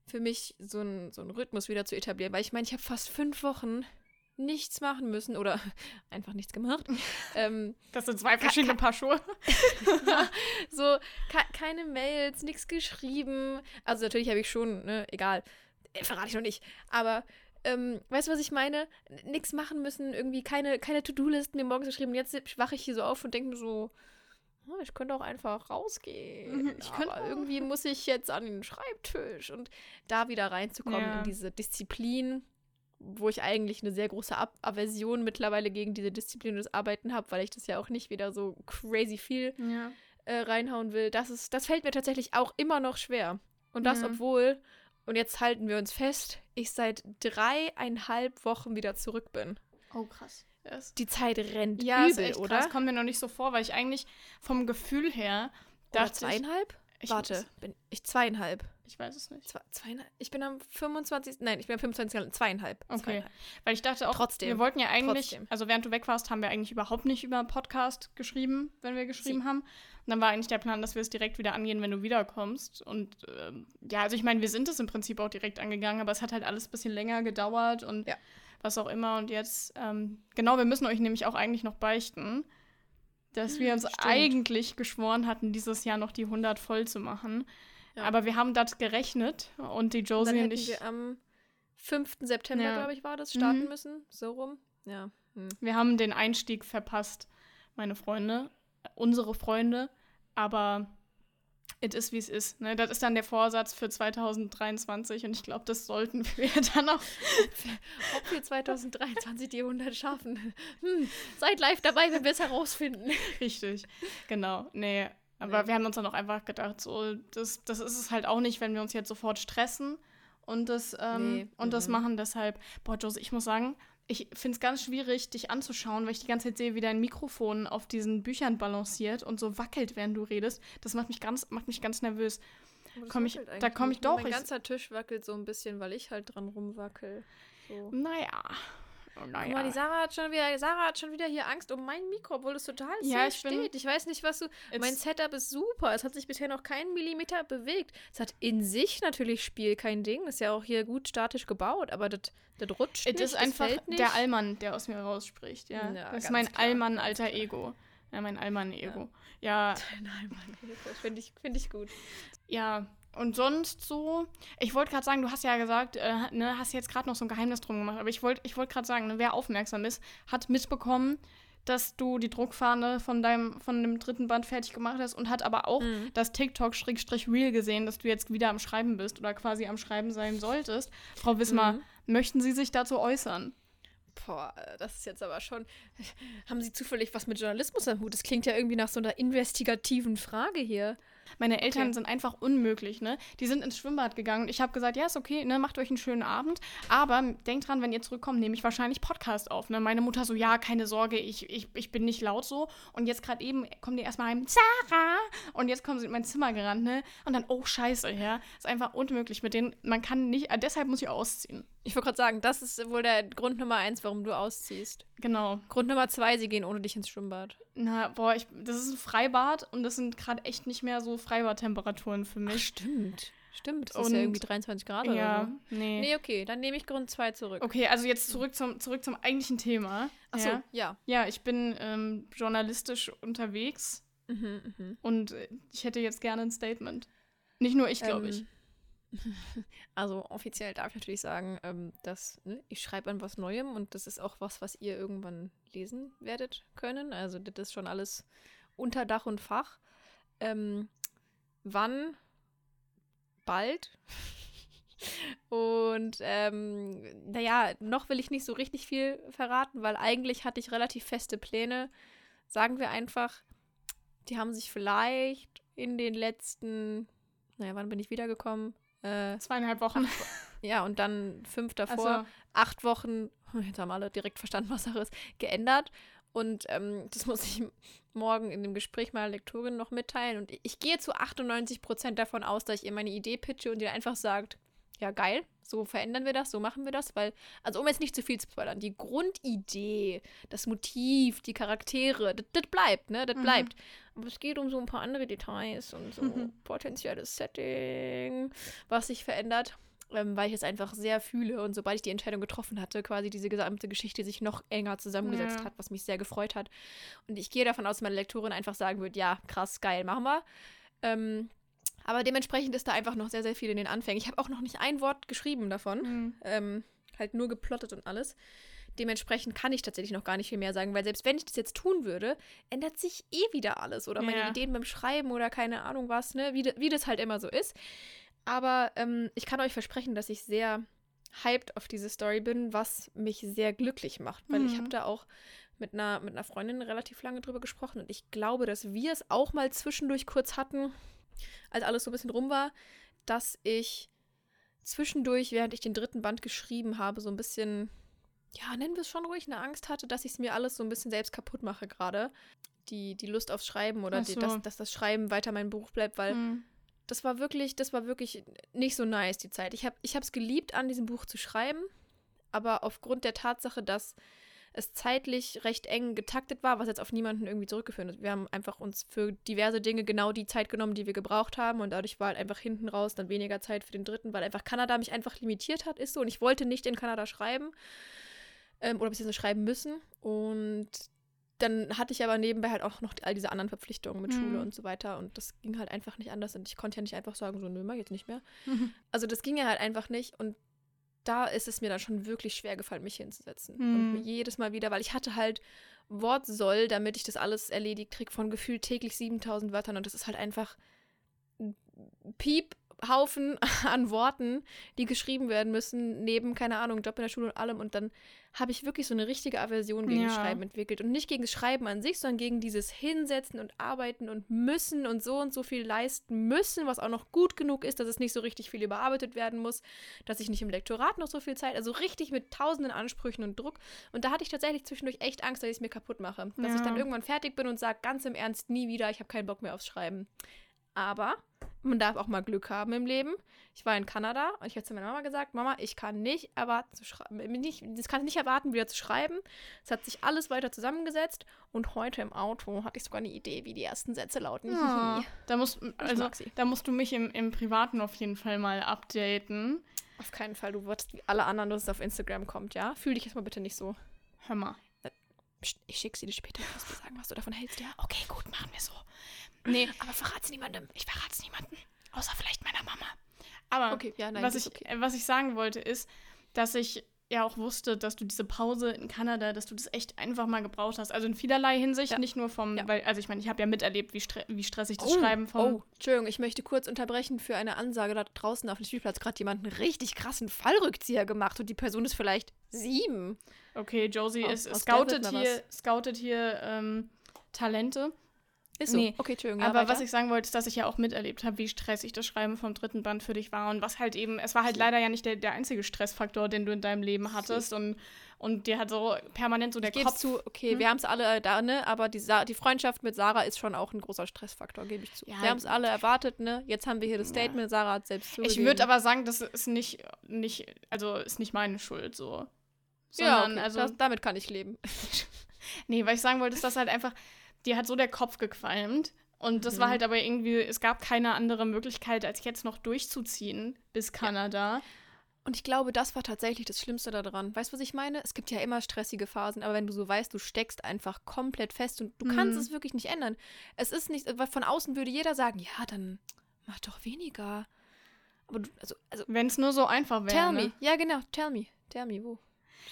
S1: für mich so einen so einen Rhythmus wieder zu etablieren. Weil ich meine, ich habe fast fünf Wochen nichts machen müssen oder [LAUGHS] einfach nichts gemacht. [LAUGHS] ähm,
S2: Das sind zwei verschiedene Paar Schuhe. [LAUGHS]
S1: so ke keine Mails, nichts geschrieben. Also natürlich habe ich schon, ne, egal, äh, verrate ich noch nicht. Aber ähm, weißt du, was ich meine? Nichts machen müssen, irgendwie keine, keine To-Do-Listen mir morgens geschrieben. Jetzt wache ich hier so auf und denke mir so, "Ah, ich könnte auch einfach rausgehen.
S2: Mhm, ich könnte
S1: aber
S2: auch."
S1: irgendwie muss ich jetzt an den Schreibtisch und da wieder reinzukommen
S2: Ja.
S1: in diese Disziplin, wo ich eigentlich eine sehr große Ab Aversion mittlerweile gegen diese Disziplin das Arbeiten habe, weil ich das ja auch nicht wieder so crazy viel
S2: Ja.
S1: äh, reinhauen will, das ist, das fällt mir tatsächlich auch immer noch schwer. Und das,
S2: Ja.
S1: obwohl, und jetzt halten wir uns fest, ich seit dreieinhalb Wochen wieder zurück bin.
S2: Oh, krass. Das
S1: Die Zeit rennt
S2: ja, ist
S1: übel,
S2: echt
S1: oder?
S2: krass. Kommt mir noch nicht so vor, weil ich eigentlich vom Gefühl her
S1: oder
S2: dachte ich-
S1: zweieinhalb?
S2: Ich
S1: Warte, bin ich zweieinhalb.
S2: Ich weiß es nicht.
S1: Zwei, zweieinhalb. Ich bin am 25. Nein, ich bin am 25. Zweieinhalb.
S2: Okay.
S1: Zweieinhalb.
S2: Weil ich dachte auch,
S1: Trotzdem.
S2: wir wollten ja eigentlich,
S1: Trotzdem.
S2: also während du weg warst, haben wir eigentlich überhaupt nicht über Podcast geschrieben, wenn wir geschrieben haben. Und dann war eigentlich der Plan, dass wir es direkt wieder angehen, wenn du wiederkommst. Und ähm, ja, also ich meine, wir sind es im Prinzip auch direkt angegangen, aber es hat halt alles ein bisschen länger gedauert und
S1: Ja.
S2: was auch immer. Und jetzt, ähm, genau, wir müssen euch nämlich auch eigentlich noch beichten, dass wir uns
S1: Stimmt.
S2: eigentlich geschworen hatten, dieses Jahr noch die 100 voll zu machen. Ja. Aber wir haben das gerechnet und die Josie und,
S1: und ich. Wir am 5. September, ja. glaube ich, war das, starten mhm. müssen. So rum. Ja.
S2: Hm. Wir haben den Einstieg verpasst, meine Freunde, unsere Freunde, aber it is wie es ist. Ne? Das ist dann der Vorsatz für 2023 und ich glaube, das sollten [LAUGHS] wir dann auch. [LAUGHS]
S1: Ob wir 2023 die 100 schaffen. Hm, seid live dabei, wenn wir es herausfinden.
S2: Richtig, genau. Nee, aber nee. wir haben uns dann auch einfach gedacht, so, das, das ist es halt auch nicht, wenn wir uns jetzt sofort stressen und das, ähm, nee. und das mhm. machen. Deshalb, boah, Josie, ich muss sagen, ich finde es ganz schwierig, dich anzuschauen, weil ich die ganze Zeit sehe, wie dein Mikrofon auf diesen Büchern balanciert und so wackelt, während du redest. Das macht mich ganz, macht mich ganz nervös. Komm ich, da komme ich doch.
S1: Mein ganzer Tisch wackelt so ein bisschen, weil ich halt dran rumwackel. So.
S2: Naja.
S1: Oh, naja. Guck mal, die Sarah hat schon wieder, Sarah hat schon wieder hier Angst um mein Mikro, obwohl es total ja, ich steht. Ich weiß nicht, was du. Mein Setup ist super. Es hat sich bisher noch keinen Millimeter bewegt. Es hat in sich natürlich Spiel kein Ding. Ist ja auch hier gut statisch gebaut, aber das rutscht
S2: nicht. Es ist einfach der Allmann, der aus mir rausspricht. Ja, ja das ist mein Allmann alter Ego. Ja, mein Allmann-Ego. Ja. ja. [LAUGHS] Dein Allmann-Ego.
S1: Finde ich, find ich gut.
S2: Ja, und sonst so, ich wollte gerade sagen, du hast ja gesagt, äh, ne, hast jetzt gerade noch so ein Geheimnis drum gemacht, aber ich wollte ich wollt gerade sagen, ne, wer aufmerksam ist, hat mitbekommen, dass du die Druckfahne von deinem von dem dritten Band fertig gemacht hast und hat aber auch mhm. das TikTok-Real gesehen, dass du jetzt wieder am Schreiben bist oder quasi am Schreiben sein solltest. Frau Wismar, mhm. möchten Sie sich dazu äußern?
S1: Boah, das ist jetzt aber schon. Haben Sie zufällig was mit Journalismus am Hut? Das klingt ja irgendwie nach so einer investigativen Frage hier.
S2: Meine Eltern okay. sind einfach unmöglich, ne? Die sind ins Schwimmbad gegangen und ich habe gesagt, ja, ist okay, ne, macht euch einen schönen Abend, aber denkt dran, wenn ihr zurückkommt, nehme ich wahrscheinlich Podcast auf, ne? Meine Mutter so, ja, keine Sorge, ich, ich, ich bin nicht laut so und jetzt gerade eben kommt ihr erstmal heim, Sarah! Und jetzt kommen sie in mein Zimmer gerannt, ne? Und dann, oh, scheiße, ja, ist einfach unmöglich mit denen, man kann nicht, deshalb muss ich ausziehen.
S1: Ich wollte gerade sagen, das ist wohl der Grund Nummer eins, warum du ausziehst.
S2: Genau.
S1: Grund Nummer zwei, sie gehen ohne dich ins Schwimmbad.
S2: Na, boah, ich, das ist ein Freibad und das sind gerade echt nicht mehr so Freibadtemperaturen für mich. Ach,
S1: stimmt. Stimmt, das ist ja irgendwie 23 Grad ja, oder so. Nee. Nee, okay, dann nehme ich Grund 2 zurück.
S2: Okay, also jetzt zurück zum, zurück zum eigentlichen Thema.
S1: Achso, ja. ja.
S2: Ja, ich bin ähm, journalistisch unterwegs mhm, mh. und ich hätte jetzt gerne ein Statement. Nicht nur ich, glaube ähm, ich. [LAUGHS]
S1: Also offiziell darf ich natürlich sagen, ähm, dass ne, ich schreibe an was Neuem und das ist auch was, was ihr irgendwann lesen werdet können. Also das ist schon alles unter Dach und Fach. Ähm, wann? Bald. [LAUGHS] und ähm, naja, noch will ich nicht so richtig viel verraten, weil eigentlich hatte ich relativ feste Pläne. Sagen wir einfach, die haben sich vielleicht in den letzten, naja, wann bin ich wiedergekommen?
S2: Äh, Zweieinhalb Wochen.
S1: Acht, ja, und dann fünf davor, so. acht Wochen, [LAUGHS] jetzt haben alle direkt verstanden, was Sache ist, geändert. Und ähm, das muss ich morgen in dem Gespräch meiner Lektorin noch mitteilen. Und ich, ich gehe zu 98 Prozent davon aus, dass ich ihr meine Idee pitche und ihr einfach sagt, ja geil, so verändern wir das, so machen wir das, weil, also um jetzt nicht zu viel zu spoilern, die Grundidee, das Motiv, die Charaktere, das bleibt, ne, das mhm. bleibt. Aber es geht um so ein paar andere Details und so mhm. potenzielles Setting, was sich verändert. Ähm, weil ich es einfach sehr fühle und sobald ich die Entscheidung getroffen hatte, quasi diese gesamte Geschichte sich noch enger zusammengesetzt ja. hat, was mich sehr gefreut hat. Und ich gehe davon aus, dass meine Lektorin einfach sagen wird, ja, krass, geil, machen wir. Ähm, aber dementsprechend ist da einfach noch sehr, sehr viel in den Anfängen. Ich habe auch noch nicht ein Wort geschrieben davon. Mhm. Ähm, halt nur geplottet und alles. Dementsprechend kann ich tatsächlich noch gar nicht viel mehr sagen, weil selbst wenn ich das jetzt tun würde, ändert sich eh wieder alles. Oder meine ja. Ideen beim Schreiben oder keine Ahnung was, ne? Wie, wie das halt immer so ist. Aber ähm, ich kann euch versprechen, dass ich sehr hyped auf diese Story bin, was mich sehr glücklich macht. Weil mhm. ich habe da auch mit einer, mit einer Freundin relativ lange drüber gesprochen und ich glaube, dass wir es auch mal zwischendurch kurz hatten als alles so ein bisschen rum war, dass ich zwischendurch, während ich den dritten Band geschrieben habe, so ein bisschen, ja, nennen wir es schon ruhig, eine Angst hatte, dass ich es mir alles so ein bisschen selbst kaputt mache gerade. Die, die Lust aufs Schreiben oder so. die, dass, dass das Schreiben weiter mein Buch bleibt, weil hm. das war wirklich, das war wirklich nicht so nice, die Zeit. Ich habe es geliebt, an diesem Buch zu schreiben, aber aufgrund der Tatsache, dass es zeitlich recht eng getaktet war, was jetzt auf niemanden irgendwie zurückgeführt ist. Wir haben einfach uns für diverse Dinge genau die Zeit genommen, die wir gebraucht haben und dadurch war halt einfach hinten raus dann weniger Zeit für den dritten, weil einfach Kanada mich einfach limitiert hat, ist so und ich wollte nicht in Kanada schreiben ähm, oder beziehungsweise schreiben müssen und dann hatte ich aber nebenbei halt auch noch all diese anderen Verpflichtungen mit
S2: Mhm.
S1: Schule und so weiter und das ging halt einfach nicht anders und ich konnte ja nicht einfach sagen, so, nö, mach jetzt nicht mehr.
S2: Mhm. [LAUGHS]
S1: Also das ging ja halt einfach nicht und da ist es mir dann schon wirklich schwer gefallen, mich hinzusetzen.
S2: Mhm.
S1: Und mir jedes Mal wieder, weil ich hatte halt Wortsoll, damit ich das alles erledigt kriege, von gefühlt täglich 7000 Wörtern und das ist halt einfach ein Piephaufen [LAUGHS] an Worten, die geschrieben werden müssen, neben, keine Ahnung, Job in der Schule und allem und dann habe ich wirklich so eine richtige Aversion gegen
S2: Ja.
S1: Schreiben entwickelt und nicht gegen das Schreiben an sich, sondern gegen dieses Hinsetzen und Arbeiten und müssen und so und so viel leisten müssen, was auch noch gut genug ist, dass es nicht so richtig viel überarbeitet werden muss, dass ich nicht im Lektorat noch so viel Zeit, also richtig mit tausenden Ansprüchen und Druck. Und da hatte ich tatsächlich zwischendurch echt Angst, dass ich es mir kaputt mache. Dass
S2: Ja.
S1: ich dann irgendwann fertig bin und sage, ganz im Ernst, nie wieder, ich habe keinen Bock mehr aufs Schreiben. Aber man darf auch mal Glück haben im Leben. Ich war in Kanada und ich habe zu meiner Mama gesagt, Mama, ich kann nicht erwarten zu schreiben, nicht, das kann ich nicht erwarten, wieder zu schreiben. Es hat sich alles weiter zusammengesetzt und heute im Auto hatte ich sogar eine Idee, wie die ersten Sätze lauten.
S2: Ja,
S1: Hihi.
S2: da musst, also, da musst du mich im, im Privaten auf jeden Fall mal updaten.
S1: Auf keinen Fall, du wirst wie alle anderen, dass es auf Instagram kommt, ja? Fühl dich jetzt mal bitte nicht so.
S2: Hör mal.
S1: Psst, ich schick sie dir später, du musst mir sagen, was du davon hältst, ja?
S2: Okay, gut, machen wir so. Nee,
S1: Aber verrat's niemandem.
S2: ich verrate es niemandem. Außer vielleicht meiner Mama. Aber
S1: Okay, ja, nein,
S2: was, ich,
S1: okay.
S2: äh, was ich sagen wollte, ist, dass ich ja auch wusste, dass du diese Pause in Kanada, dass du das echt einfach mal gebraucht hast. Also in vielerlei Hinsicht,
S1: Ja.
S2: nicht nur vom,
S1: Ja.
S2: weil, also ich meine, ich habe ja miterlebt, wie, stre wie stressig das Schreiben vom.
S1: Oh, Entschuldigung, ich möchte kurz unterbrechen für eine Ansage. Da draußen auf dem Spielplatz gerade jemand einen richtig krassen Fallrückzieher gemacht und die Person ist vielleicht sieben.
S2: Okay, Josie
S1: Aus-
S2: ist
S1: aus
S2: scoutet hier, scoutet hier ähm, Talente.
S1: Ist so.
S2: Nee,
S1: Okay, Entschuldigung. ja,
S2: Aber
S1: weiter.
S2: was ich sagen wollte, ist, dass ich ja auch miterlebt habe, wie stressig das Schreiben vom dritten Band für dich war. Und was halt eben, es war halt leider ja nicht der, der einzige Stressfaktor, den du in deinem Leben hattest. Und, und dir hat so permanent so der
S1: ich
S2: Kopf.
S1: zu, okay,
S2: Hm?
S1: wir haben es alle äh, da, ne? Aber die, Sa die Freundschaft mit Sarah ist schon auch ein großer Stressfaktor, gebe ich zu.
S2: Ja.
S1: wir haben es alle erwartet, ne? Jetzt haben wir hier das
S2: Ja.
S1: Statement, Sarah hat selbst
S2: Ich
S1: zugegeben.
S2: würde aber sagen, das ist nicht, nicht, also ist nicht meine Schuld so.
S1: Ja,
S2: Sondern,
S1: okay,
S2: also,
S1: das, damit kann ich leben. [LAUGHS]
S2: nee, weil ich sagen wollte, ist, dass halt einfach, dir hat so der Kopf gequalmt. Und das war
S1: Mhm.
S2: halt aber irgendwie, es gab keine andere Möglichkeit, als jetzt noch durchzuziehen bis Kanada.
S1: Und ich glaube, das war tatsächlich das Schlimmste daran. Weißt du, was ich meine? Es gibt ja immer stressige Phasen, aber wenn du so weißt, du steckst einfach komplett fest und du kannst
S2: Mhm.
S1: es wirklich nicht ändern. Es ist nicht, weil von außen würde jeder sagen, ja, dann mach doch weniger. Aber du, also, also
S2: Wenn es nur so einfach wäre.
S1: tell
S2: ne?
S1: me. Ja, genau, tell me. Tell me, wo?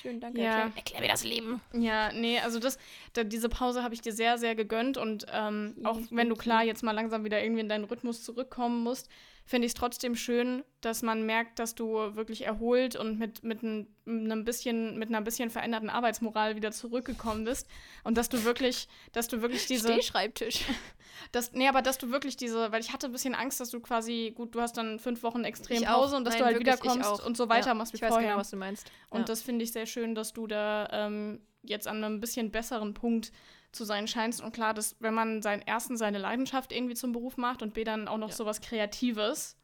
S1: Schön, danke.
S2: Ja.
S1: Erklär, erklär mir das Leben.
S2: Ja, nee, also das, da, diese Pause habe ich dir sehr, sehr gegönnt und ähm, auch wenn du klar jetzt mal langsam wieder irgendwie in deinen Rhythmus zurückkommen musst, finde ich es trotzdem schön, dass man merkt, dass du wirklich erholt und mit, mit, ein, mit einem bisschen, mit einer bisschen veränderten Arbeitsmoral wieder zurückgekommen bist und dass du wirklich, dass du wirklich diese,
S1: Stehschreibtisch. [LAUGHS]
S2: dass, nee, aber dass du wirklich diese, weil ich hatte ein bisschen Angst, dass du quasi, gut, du hast dann fünf Wochen extrem
S1: Ich auch.
S2: Pause und dass
S1: Nein,
S2: du halt
S1: wirklich, ich
S2: wiederkommst
S1: auch.
S2: und so weitermachst
S1: Ich
S2: wie
S1: weiß
S2: vorher.
S1: genau, was du meinst.
S2: Und
S1: ja.
S2: das finde ich sehr schön, dass du da ähm, jetzt an einem bisschen besseren Punkt zu sein scheinst. Und klar, dass wenn man seinen ersten seine Leidenschaft irgendwie zum Beruf macht und B dann auch noch
S1: Ja.
S2: sowas Kreatives,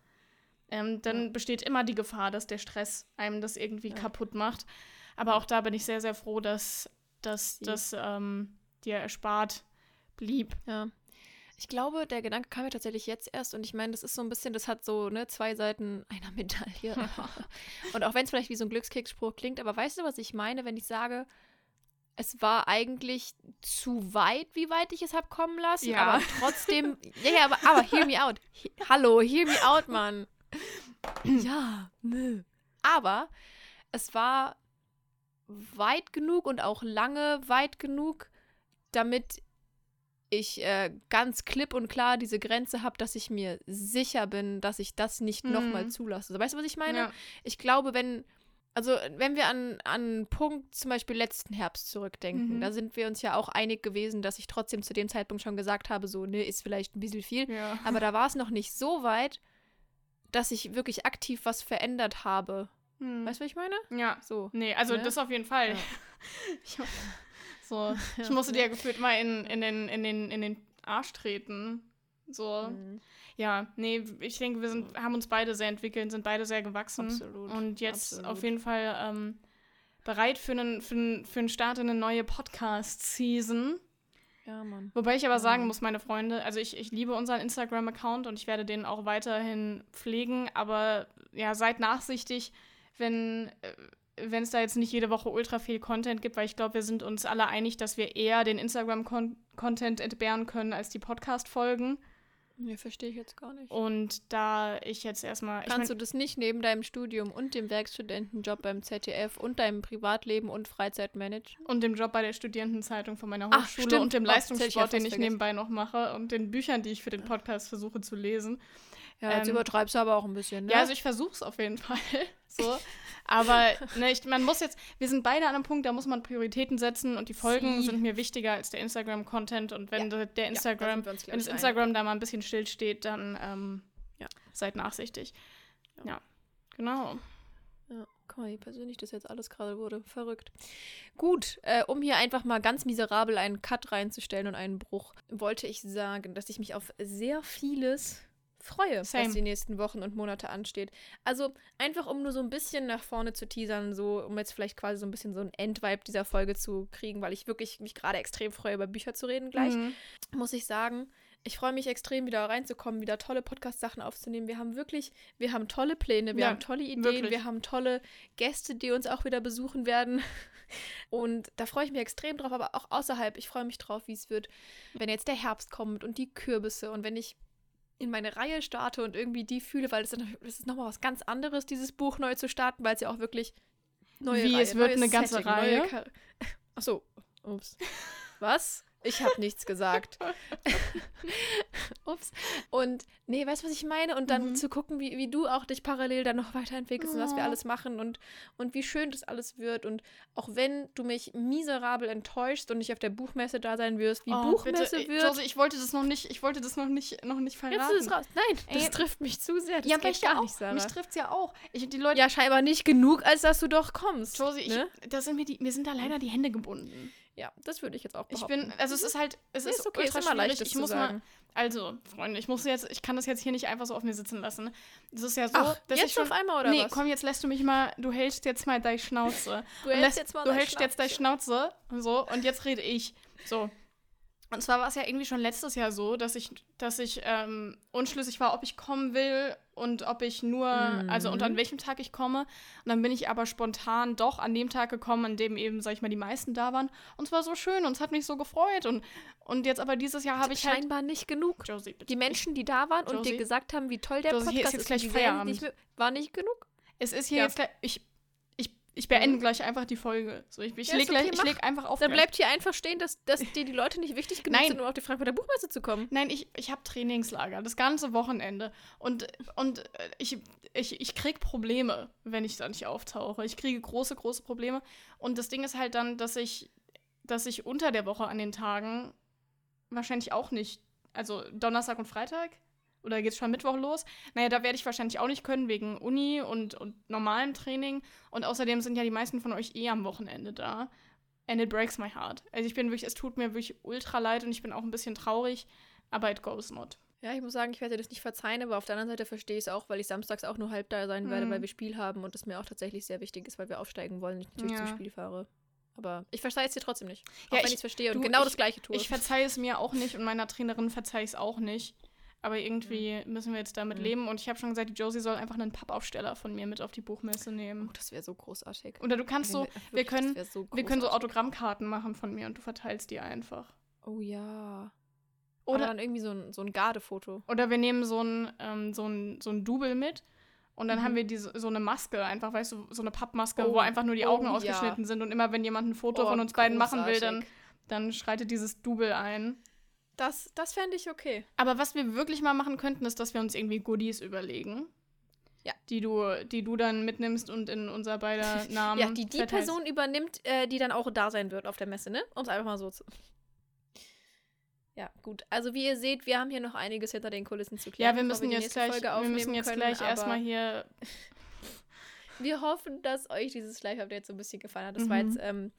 S2: ähm, dann
S1: Ja.
S2: besteht immer die Gefahr, dass der Stress einem das irgendwie
S1: Ja.
S2: kaputt macht. Aber auch da bin ich sehr, sehr froh, dass, dass das ähm, dir erspart blieb.
S1: Ja. Ich glaube, der Gedanke kam mir tatsächlich jetzt erst und ich meine, das ist so ein bisschen, das hat so ne, zwei Seiten einer [LAUGHS] Medaille. [LAUGHS] und auch wenn es vielleicht wie so ein Glückskickspruch klingt, aber weißt du, was ich meine, wenn ich sage, es war eigentlich zu weit, wie weit ich es habe kommen lassen,
S2: Ja.
S1: aber trotzdem, ja, ja, aber, aber hear me out. He, hallo, hear me out, Mann. [CLEARS THROAT] ja, nö. Aber es war weit genug und auch lange weit genug, damit ich äh, ganz klipp und klar diese Grenze habe, dass ich mir sicher bin, dass ich das nicht
S2: Mhm.
S1: nochmal zulasse. Weißt du, was ich meine?
S2: Ja.
S1: Ich glaube, wenn, also wenn wir an, an einen Punkt zum Beispiel letzten Herbst zurückdenken,
S2: Mhm.
S1: da sind wir uns ja auch einig gewesen, dass ich trotzdem zu dem Zeitpunkt schon gesagt habe, so, ne, ist vielleicht ein bisschen viel.
S2: Ja.
S1: Aber da war es noch nicht so weit, dass ich wirklich aktiv was verändert habe.
S2: Hm.
S1: Weißt du, was ich meine?
S2: ja.
S1: So.
S2: Nee, also
S1: Ne?
S2: das auf jeden Fall.
S1: Ja. [LAUGHS]
S2: Ich, so, ich [LAUGHS] musste dir gefühlt mal in, in, den, in, den, in den Arsch treten. So.
S1: Mhm.
S2: Ja, nee, ich denke, wir sind, haben uns beide sehr entwickelt, sind beide sehr gewachsen.
S1: Absolut,
S2: Und jetzt
S1: absolut.
S2: auf jeden Fall ähm, bereit für einen, für, einen, für einen Start in eine neue Podcast-Season.
S1: Ja, Mann.
S2: Wobei ich aber sagen muss, meine Freunde, also ich, ich liebe unseren Instagram-Account und ich werde den auch weiterhin pflegen, aber ja, seid nachsichtig, wenn, äh, wenn es da jetzt nicht jede Woche ultra viel Content gibt, weil ich glaube, wir sind uns alle einig, dass wir eher den Instagram-Content entbehren können als die Podcast-Folgen.
S1: Nee, verstehe ich jetzt gar nicht.
S2: Und da ich jetzt erstmal.
S1: Kannst
S2: ich mein,
S1: du das nicht neben deinem Studium und dem Werkstudentenjob beim ZDF und deinem Privatleben und Freizeit managen?
S2: Und dem Job bei der Studierendenzeitung von meiner
S1: Ach,
S2: Hochschule
S1: stimmt.
S2: und dem Leistungssport, den ich
S1: vergessen.
S2: nebenbei noch mache und den Büchern, die ich für den Podcast versuche zu lesen.
S1: Ja, jetzt
S2: Ähm,
S1: übertreibst du aber auch ein bisschen, ne?
S2: Ja, also ich versuche es auf jeden [LAUGHS] Fall. so. [LAUGHS] Aber ne, ich, man muss jetzt, wir sind beide an einem Punkt, da muss man Prioritäten setzen und die Folgen
S1: Sie.
S2: sind mir wichtiger als der Instagram-Content. Und wenn
S1: Ja.
S2: der-
S1: Ja,
S2: Instagram,
S1: uns, glaub
S2: wenn das. Instagram da mal ein bisschen still steht, dann ähm,
S1: Ja.
S2: seid nachsichtig.
S1: Ja.
S2: Ja. Genau.
S1: Ja, guck mal, wie persönlich das jetzt alles gerade wurde. Verrückt. Gut, äh, um hier einfach mal ganz miserabel einen Cut reinzustellen und einen Bruch, wollte ich sagen, dass ich mich auf sehr vieles freue,
S2: Same.
S1: was die nächsten Wochen und Monate ansteht. Also einfach, um nur so ein bisschen nach vorne zu teasern, so um jetzt vielleicht quasi so ein bisschen so ein Endvibe dieser Folge zu kriegen, weil ich wirklich mich gerade extrem freue, über Bücher zu reden gleich
S2: Mhm.
S1: muss ich sagen, ich freue mich extrem, wieder reinzukommen, wieder tolle Podcast-Sachen aufzunehmen. Wir haben wirklich, wir haben tolle Pläne, wir
S2: Ja,
S1: haben tolle Ideen,
S2: wirklich.
S1: wir haben tolle Gäste, die uns auch wieder besuchen werden. [LAUGHS] Und da freue ich mich extrem drauf, aber auch außerhalb, ich freue mich drauf, wie es wird, wenn jetzt der Herbst kommt und die Kürbisse und wenn ich in meine Reihe starte und irgendwie die fühle, weil das, ist- nochmal was ganz anderes, dieses Buch neu zu starten, weil es ja auch wirklich neue
S2: Wie,
S1: Reihe,
S2: es wird eine ganze
S1: Setting,
S2: Reihe?
S1: Achso, ups. [LAUGHS] Was? Ich habe nichts gesagt. [LAUGHS] [LAUGHS] Ups. Und nee, weißt du, was ich meine? Und dann
S2: Mhm.
S1: zu gucken, wie, wie du auch dich parallel dann noch weiterentwickelst und was wir
S2: Oh.
S1: alles machen und, und wie schön das alles wird. Und auch wenn du mich miserabel enttäuschst und nicht auf der Buchmesse da sein wirst, wie
S2: Oh,
S1: Buchmesse
S2: bitte,
S1: wird.
S2: Josie, ich wollte das noch nicht, ich wollte das noch nicht, noch nicht verraten.
S1: Jetzt ist es raus. Nein, das
S2: Ey,
S1: trifft mich zu sehr. Das
S2: ja,
S1: geht
S2: mich ja
S1: gar
S2: auch.
S1: nicht, Sarah.
S2: Mich trifft es ja auch. Ich, die Leute,
S1: ja, scheinbar nicht genug, als dass du doch kommst.
S2: Josie, ich,
S1: ne?
S2: da sind mir, die, mir sind da leider die Hände gebunden.
S1: Ja, das würde ich jetzt auch
S2: Ich
S1: behaupten.
S2: bin, also es ist halt, es
S1: Nee,
S2: ist,
S1: ist okay,
S2: ultra
S1: ist immer leicht, das
S2: Ich muss
S1: sagen.
S2: mal, also, Freunde, ich muss jetzt, ich kann das jetzt hier nicht einfach so auf mir sitzen lassen. Es ist ja so,
S1: Ach,
S2: dass
S1: jetzt
S2: ich schon,
S1: auf einmal oder
S2: nee,
S1: was?
S2: komm, jetzt lässt du mich mal, du hältst jetzt mal deine Schnauze. [LAUGHS]
S1: Du
S2: Und
S1: hältst
S2: lässt-
S1: jetzt mal
S2: du
S1: deine
S2: hältst jetzt deine Schnauze, so, und jetzt rede ich. So. Und zwar war es ja irgendwie schon letztes Jahr so, dass ich, dass ich ähm, unschlüssig war, ob ich kommen will und ob ich nur, also und
S1: Mhm.
S2: an welchem Tag ich komme. Und dann bin ich aber spontan doch an dem Tag gekommen, an dem eben, sag ich mal, die meisten da waren. Und es war so schön und es hat mich so gefreut. Und, und jetzt aber dieses Jahr habe ich halt.
S1: scheinbar nicht genug.
S2: Josie, bitte.
S1: Die Menschen, die da waren und
S2: Josie?
S1: dir gesagt haben, wie toll der
S2: Josie, hier ist
S1: Podcast
S2: jetzt
S1: ist,
S2: gleich
S1: und
S2: Feierabend.
S1: mir- war nicht genug.
S2: Es ist hier
S1: Ja.
S2: jetzt gleich. Ich, ich, beende
S1: Mhm.
S2: gleich einfach die Folge. So, ich ich
S1: Ja,
S2: lege
S1: okay,
S2: ich leg einfach auf.
S1: Dann bleibt hier einfach stehen, dass, dass dir die Leute nicht wichtig genug
S2: Nein.
S1: sind, um auf die Frankfurter Buchmesse zu kommen.
S2: Nein, ich, ich habe Trainingslager, das ganze Wochenende. Und, und äh, ich, ich, ich krieg Probleme, wenn ich da nicht auftauche. Ich kriege große, große Probleme. Und das Ding ist halt dann, dass ich, dass ich unter der Woche an den Tagen wahrscheinlich auch nicht, also Donnerstag und Freitag, oder geht's schon Mittwoch los? Naja, da werde ich wahrscheinlich auch nicht können, wegen Uni und, und normalem Training. Und außerdem sind ja die meisten von euch eh am Wochenende da. And it breaks my heart. Also ich bin wirklich, es tut mir wirklich ultra leid und ich bin auch ein bisschen traurig, aber it goes not.
S1: Ja, ich muss sagen, ich werde dir das nicht verzeihen, aber auf der anderen Seite verstehe ich es auch, weil ich samstags auch nur halb da sein werde,
S2: Mhm.
S1: weil wir Spiel haben und das mir auch tatsächlich sehr wichtig ist, weil wir aufsteigen wollen und ich natürlich
S2: Ja.
S1: zum Spiel fahre. Aber ich verzeihe es dir trotzdem nicht. Auch
S2: Ja,
S1: wenn
S2: ich-
S1: es verstehe und
S2: du,
S1: genau
S2: ich-
S1: das gleiche tue.
S2: Ich verzeihe es mir auch nicht und meiner Trainerin verzeihe ich es auch nicht. Aber irgendwie müssen wir jetzt damit
S1: Mhm.
S2: leben. Und ich habe schon gesagt, die Josie soll einfach einen Pappaufsteller von mir mit auf die Buchmesse nehmen.
S1: oh, das wäre so großartig.
S2: Oder du kannst so,
S1: wir-
S2: wir können,
S1: so
S2: wir können so
S1: großartig.
S2: Autogrammkarten machen von mir und du verteilst die einfach.
S1: Oh ja. Oder
S2: Oder,
S1: dann irgendwie so ein, so ein Gardefoto.
S2: oder wir nehmen so ein, ähm, so ein, so ein Double mit und dann
S1: Mhm.
S2: haben wir diese, so eine Maske, einfach, weißt du, so eine Pappmaske,
S1: Oh,
S2: wo einfach nur die
S1: oh
S2: Augen
S1: ja.
S2: ausgeschnitten sind und immer wenn jemand ein Foto
S1: Oh,
S2: von uns beiden machen will, dann,
S1: großartig.
S2: dann schreitet dieses Double ein.
S1: Das, das fände ich okay.
S2: Aber was wir wirklich mal machen könnten, ist, dass wir uns irgendwie Goodies überlegen.
S1: Ja.
S2: Die du, die du dann mitnimmst und in unser beider [LAUGHS] Namen.
S1: ja, die die
S2: verteilst.
S1: Person übernimmt, äh, die dann auch da sein wird auf der Messe, ne? Um es einfach mal so zu. Ja, gut. Also wie ihr seht, wir haben hier noch einiges hinter den Kulissen zu klären.
S2: Ja, wir müssen
S1: die
S2: jetzt gleich,
S1: Folge
S2: wir müssen jetzt
S1: können,
S2: gleich erstmal hier. [LAUGHS]
S1: Wir hoffen, dass euch dieses Live-Update so ein bisschen gefallen hat. Das war
S2: Mhm.
S1: jetzt ähm,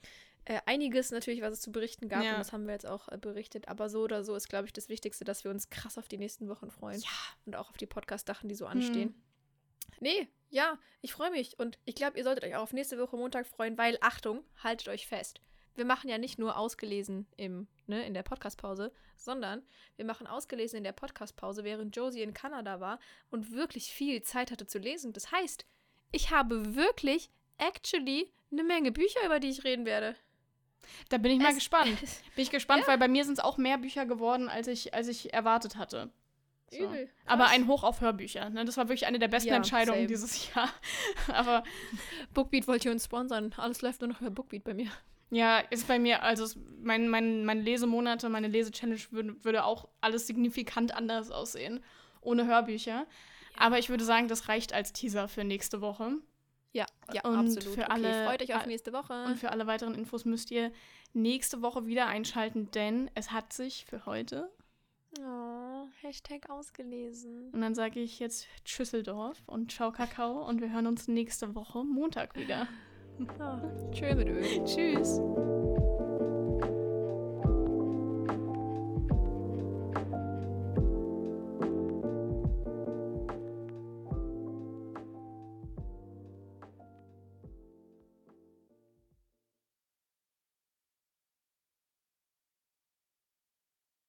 S1: äh, einiges natürlich, was es zu berichten gab
S2: Ja.
S1: und das haben wir jetzt auch äh, berichtet. Aber so oder so ist, glaube ich, das Wichtigste, dass wir uns krass auf die nächsten Wochen freuen.
S2: Ja.
S1: Und auch auf die Podcast-Sachen, die so anstehen. Nee, ja, ich freue mich. Und ich glaube, ihr solltet euch auch auf nächste Woche Montag freuen, weil, Achtung, haltet euch fest. Wir machen ja nicht nur ausgelesen im, ne, in der Podcast-Pause, sondern wir machen ausgelesen in der Podcast-Pause, während Josie in Kanada war und wirklich viel Zeit hatte zu lesen. Das heißt, ich habe wirklich actually eine Menge Bücher, über die ich reden werde.
S2: Da bin ich mal
S1: Es-
S2: gespannt. Bin ich gespannt,
S1: Ja.
S2: weil bei mir sind es auch mehr Bücher geworden, als ich, als ich erwartet hatte. So.
S1: Übel.
S2: Aber
S1: Krass.
S2: ein Hoch auf Hörbücher. Ne? Das war wirklich eine der besten
S1: Ja,
S2: Entscheidungen
S1: same.
S2: dieses Jahr. [LAUGHS] Aber
S1: Bookbeat wollte uns sponsern. Alles läuft nur noch über Bookbeat bei mir.
S2: ja, ist bei mir, also mein, mein, meine Lesemonate, meine Lese-Challenge würde, würde auch alles signifikant anders aussehen. Ohne Hörbücher. Aber ich würde sagen, das reicht als Teaser für nächste Woche.
S1: Ja, ja,
S2: Und
S1: absolut.
S2: für
S1: okay,
S2: alle-
S1: freut euch auf nächste Woche.
S2: Und für alle weiteren Infos müsst ihr nächste Woche wieder einschalten, denn es hat sich für heute.
S1: oh, Hashtag ausgelesen.
S2: Und dann sage ich jetzt Tschüsseldorf und Ciao Kakao und wir hören uns nächste Woche Montag wieder. [LAUGHS]
S1: Oh, tschö mit Öl.
S2: Tschüss.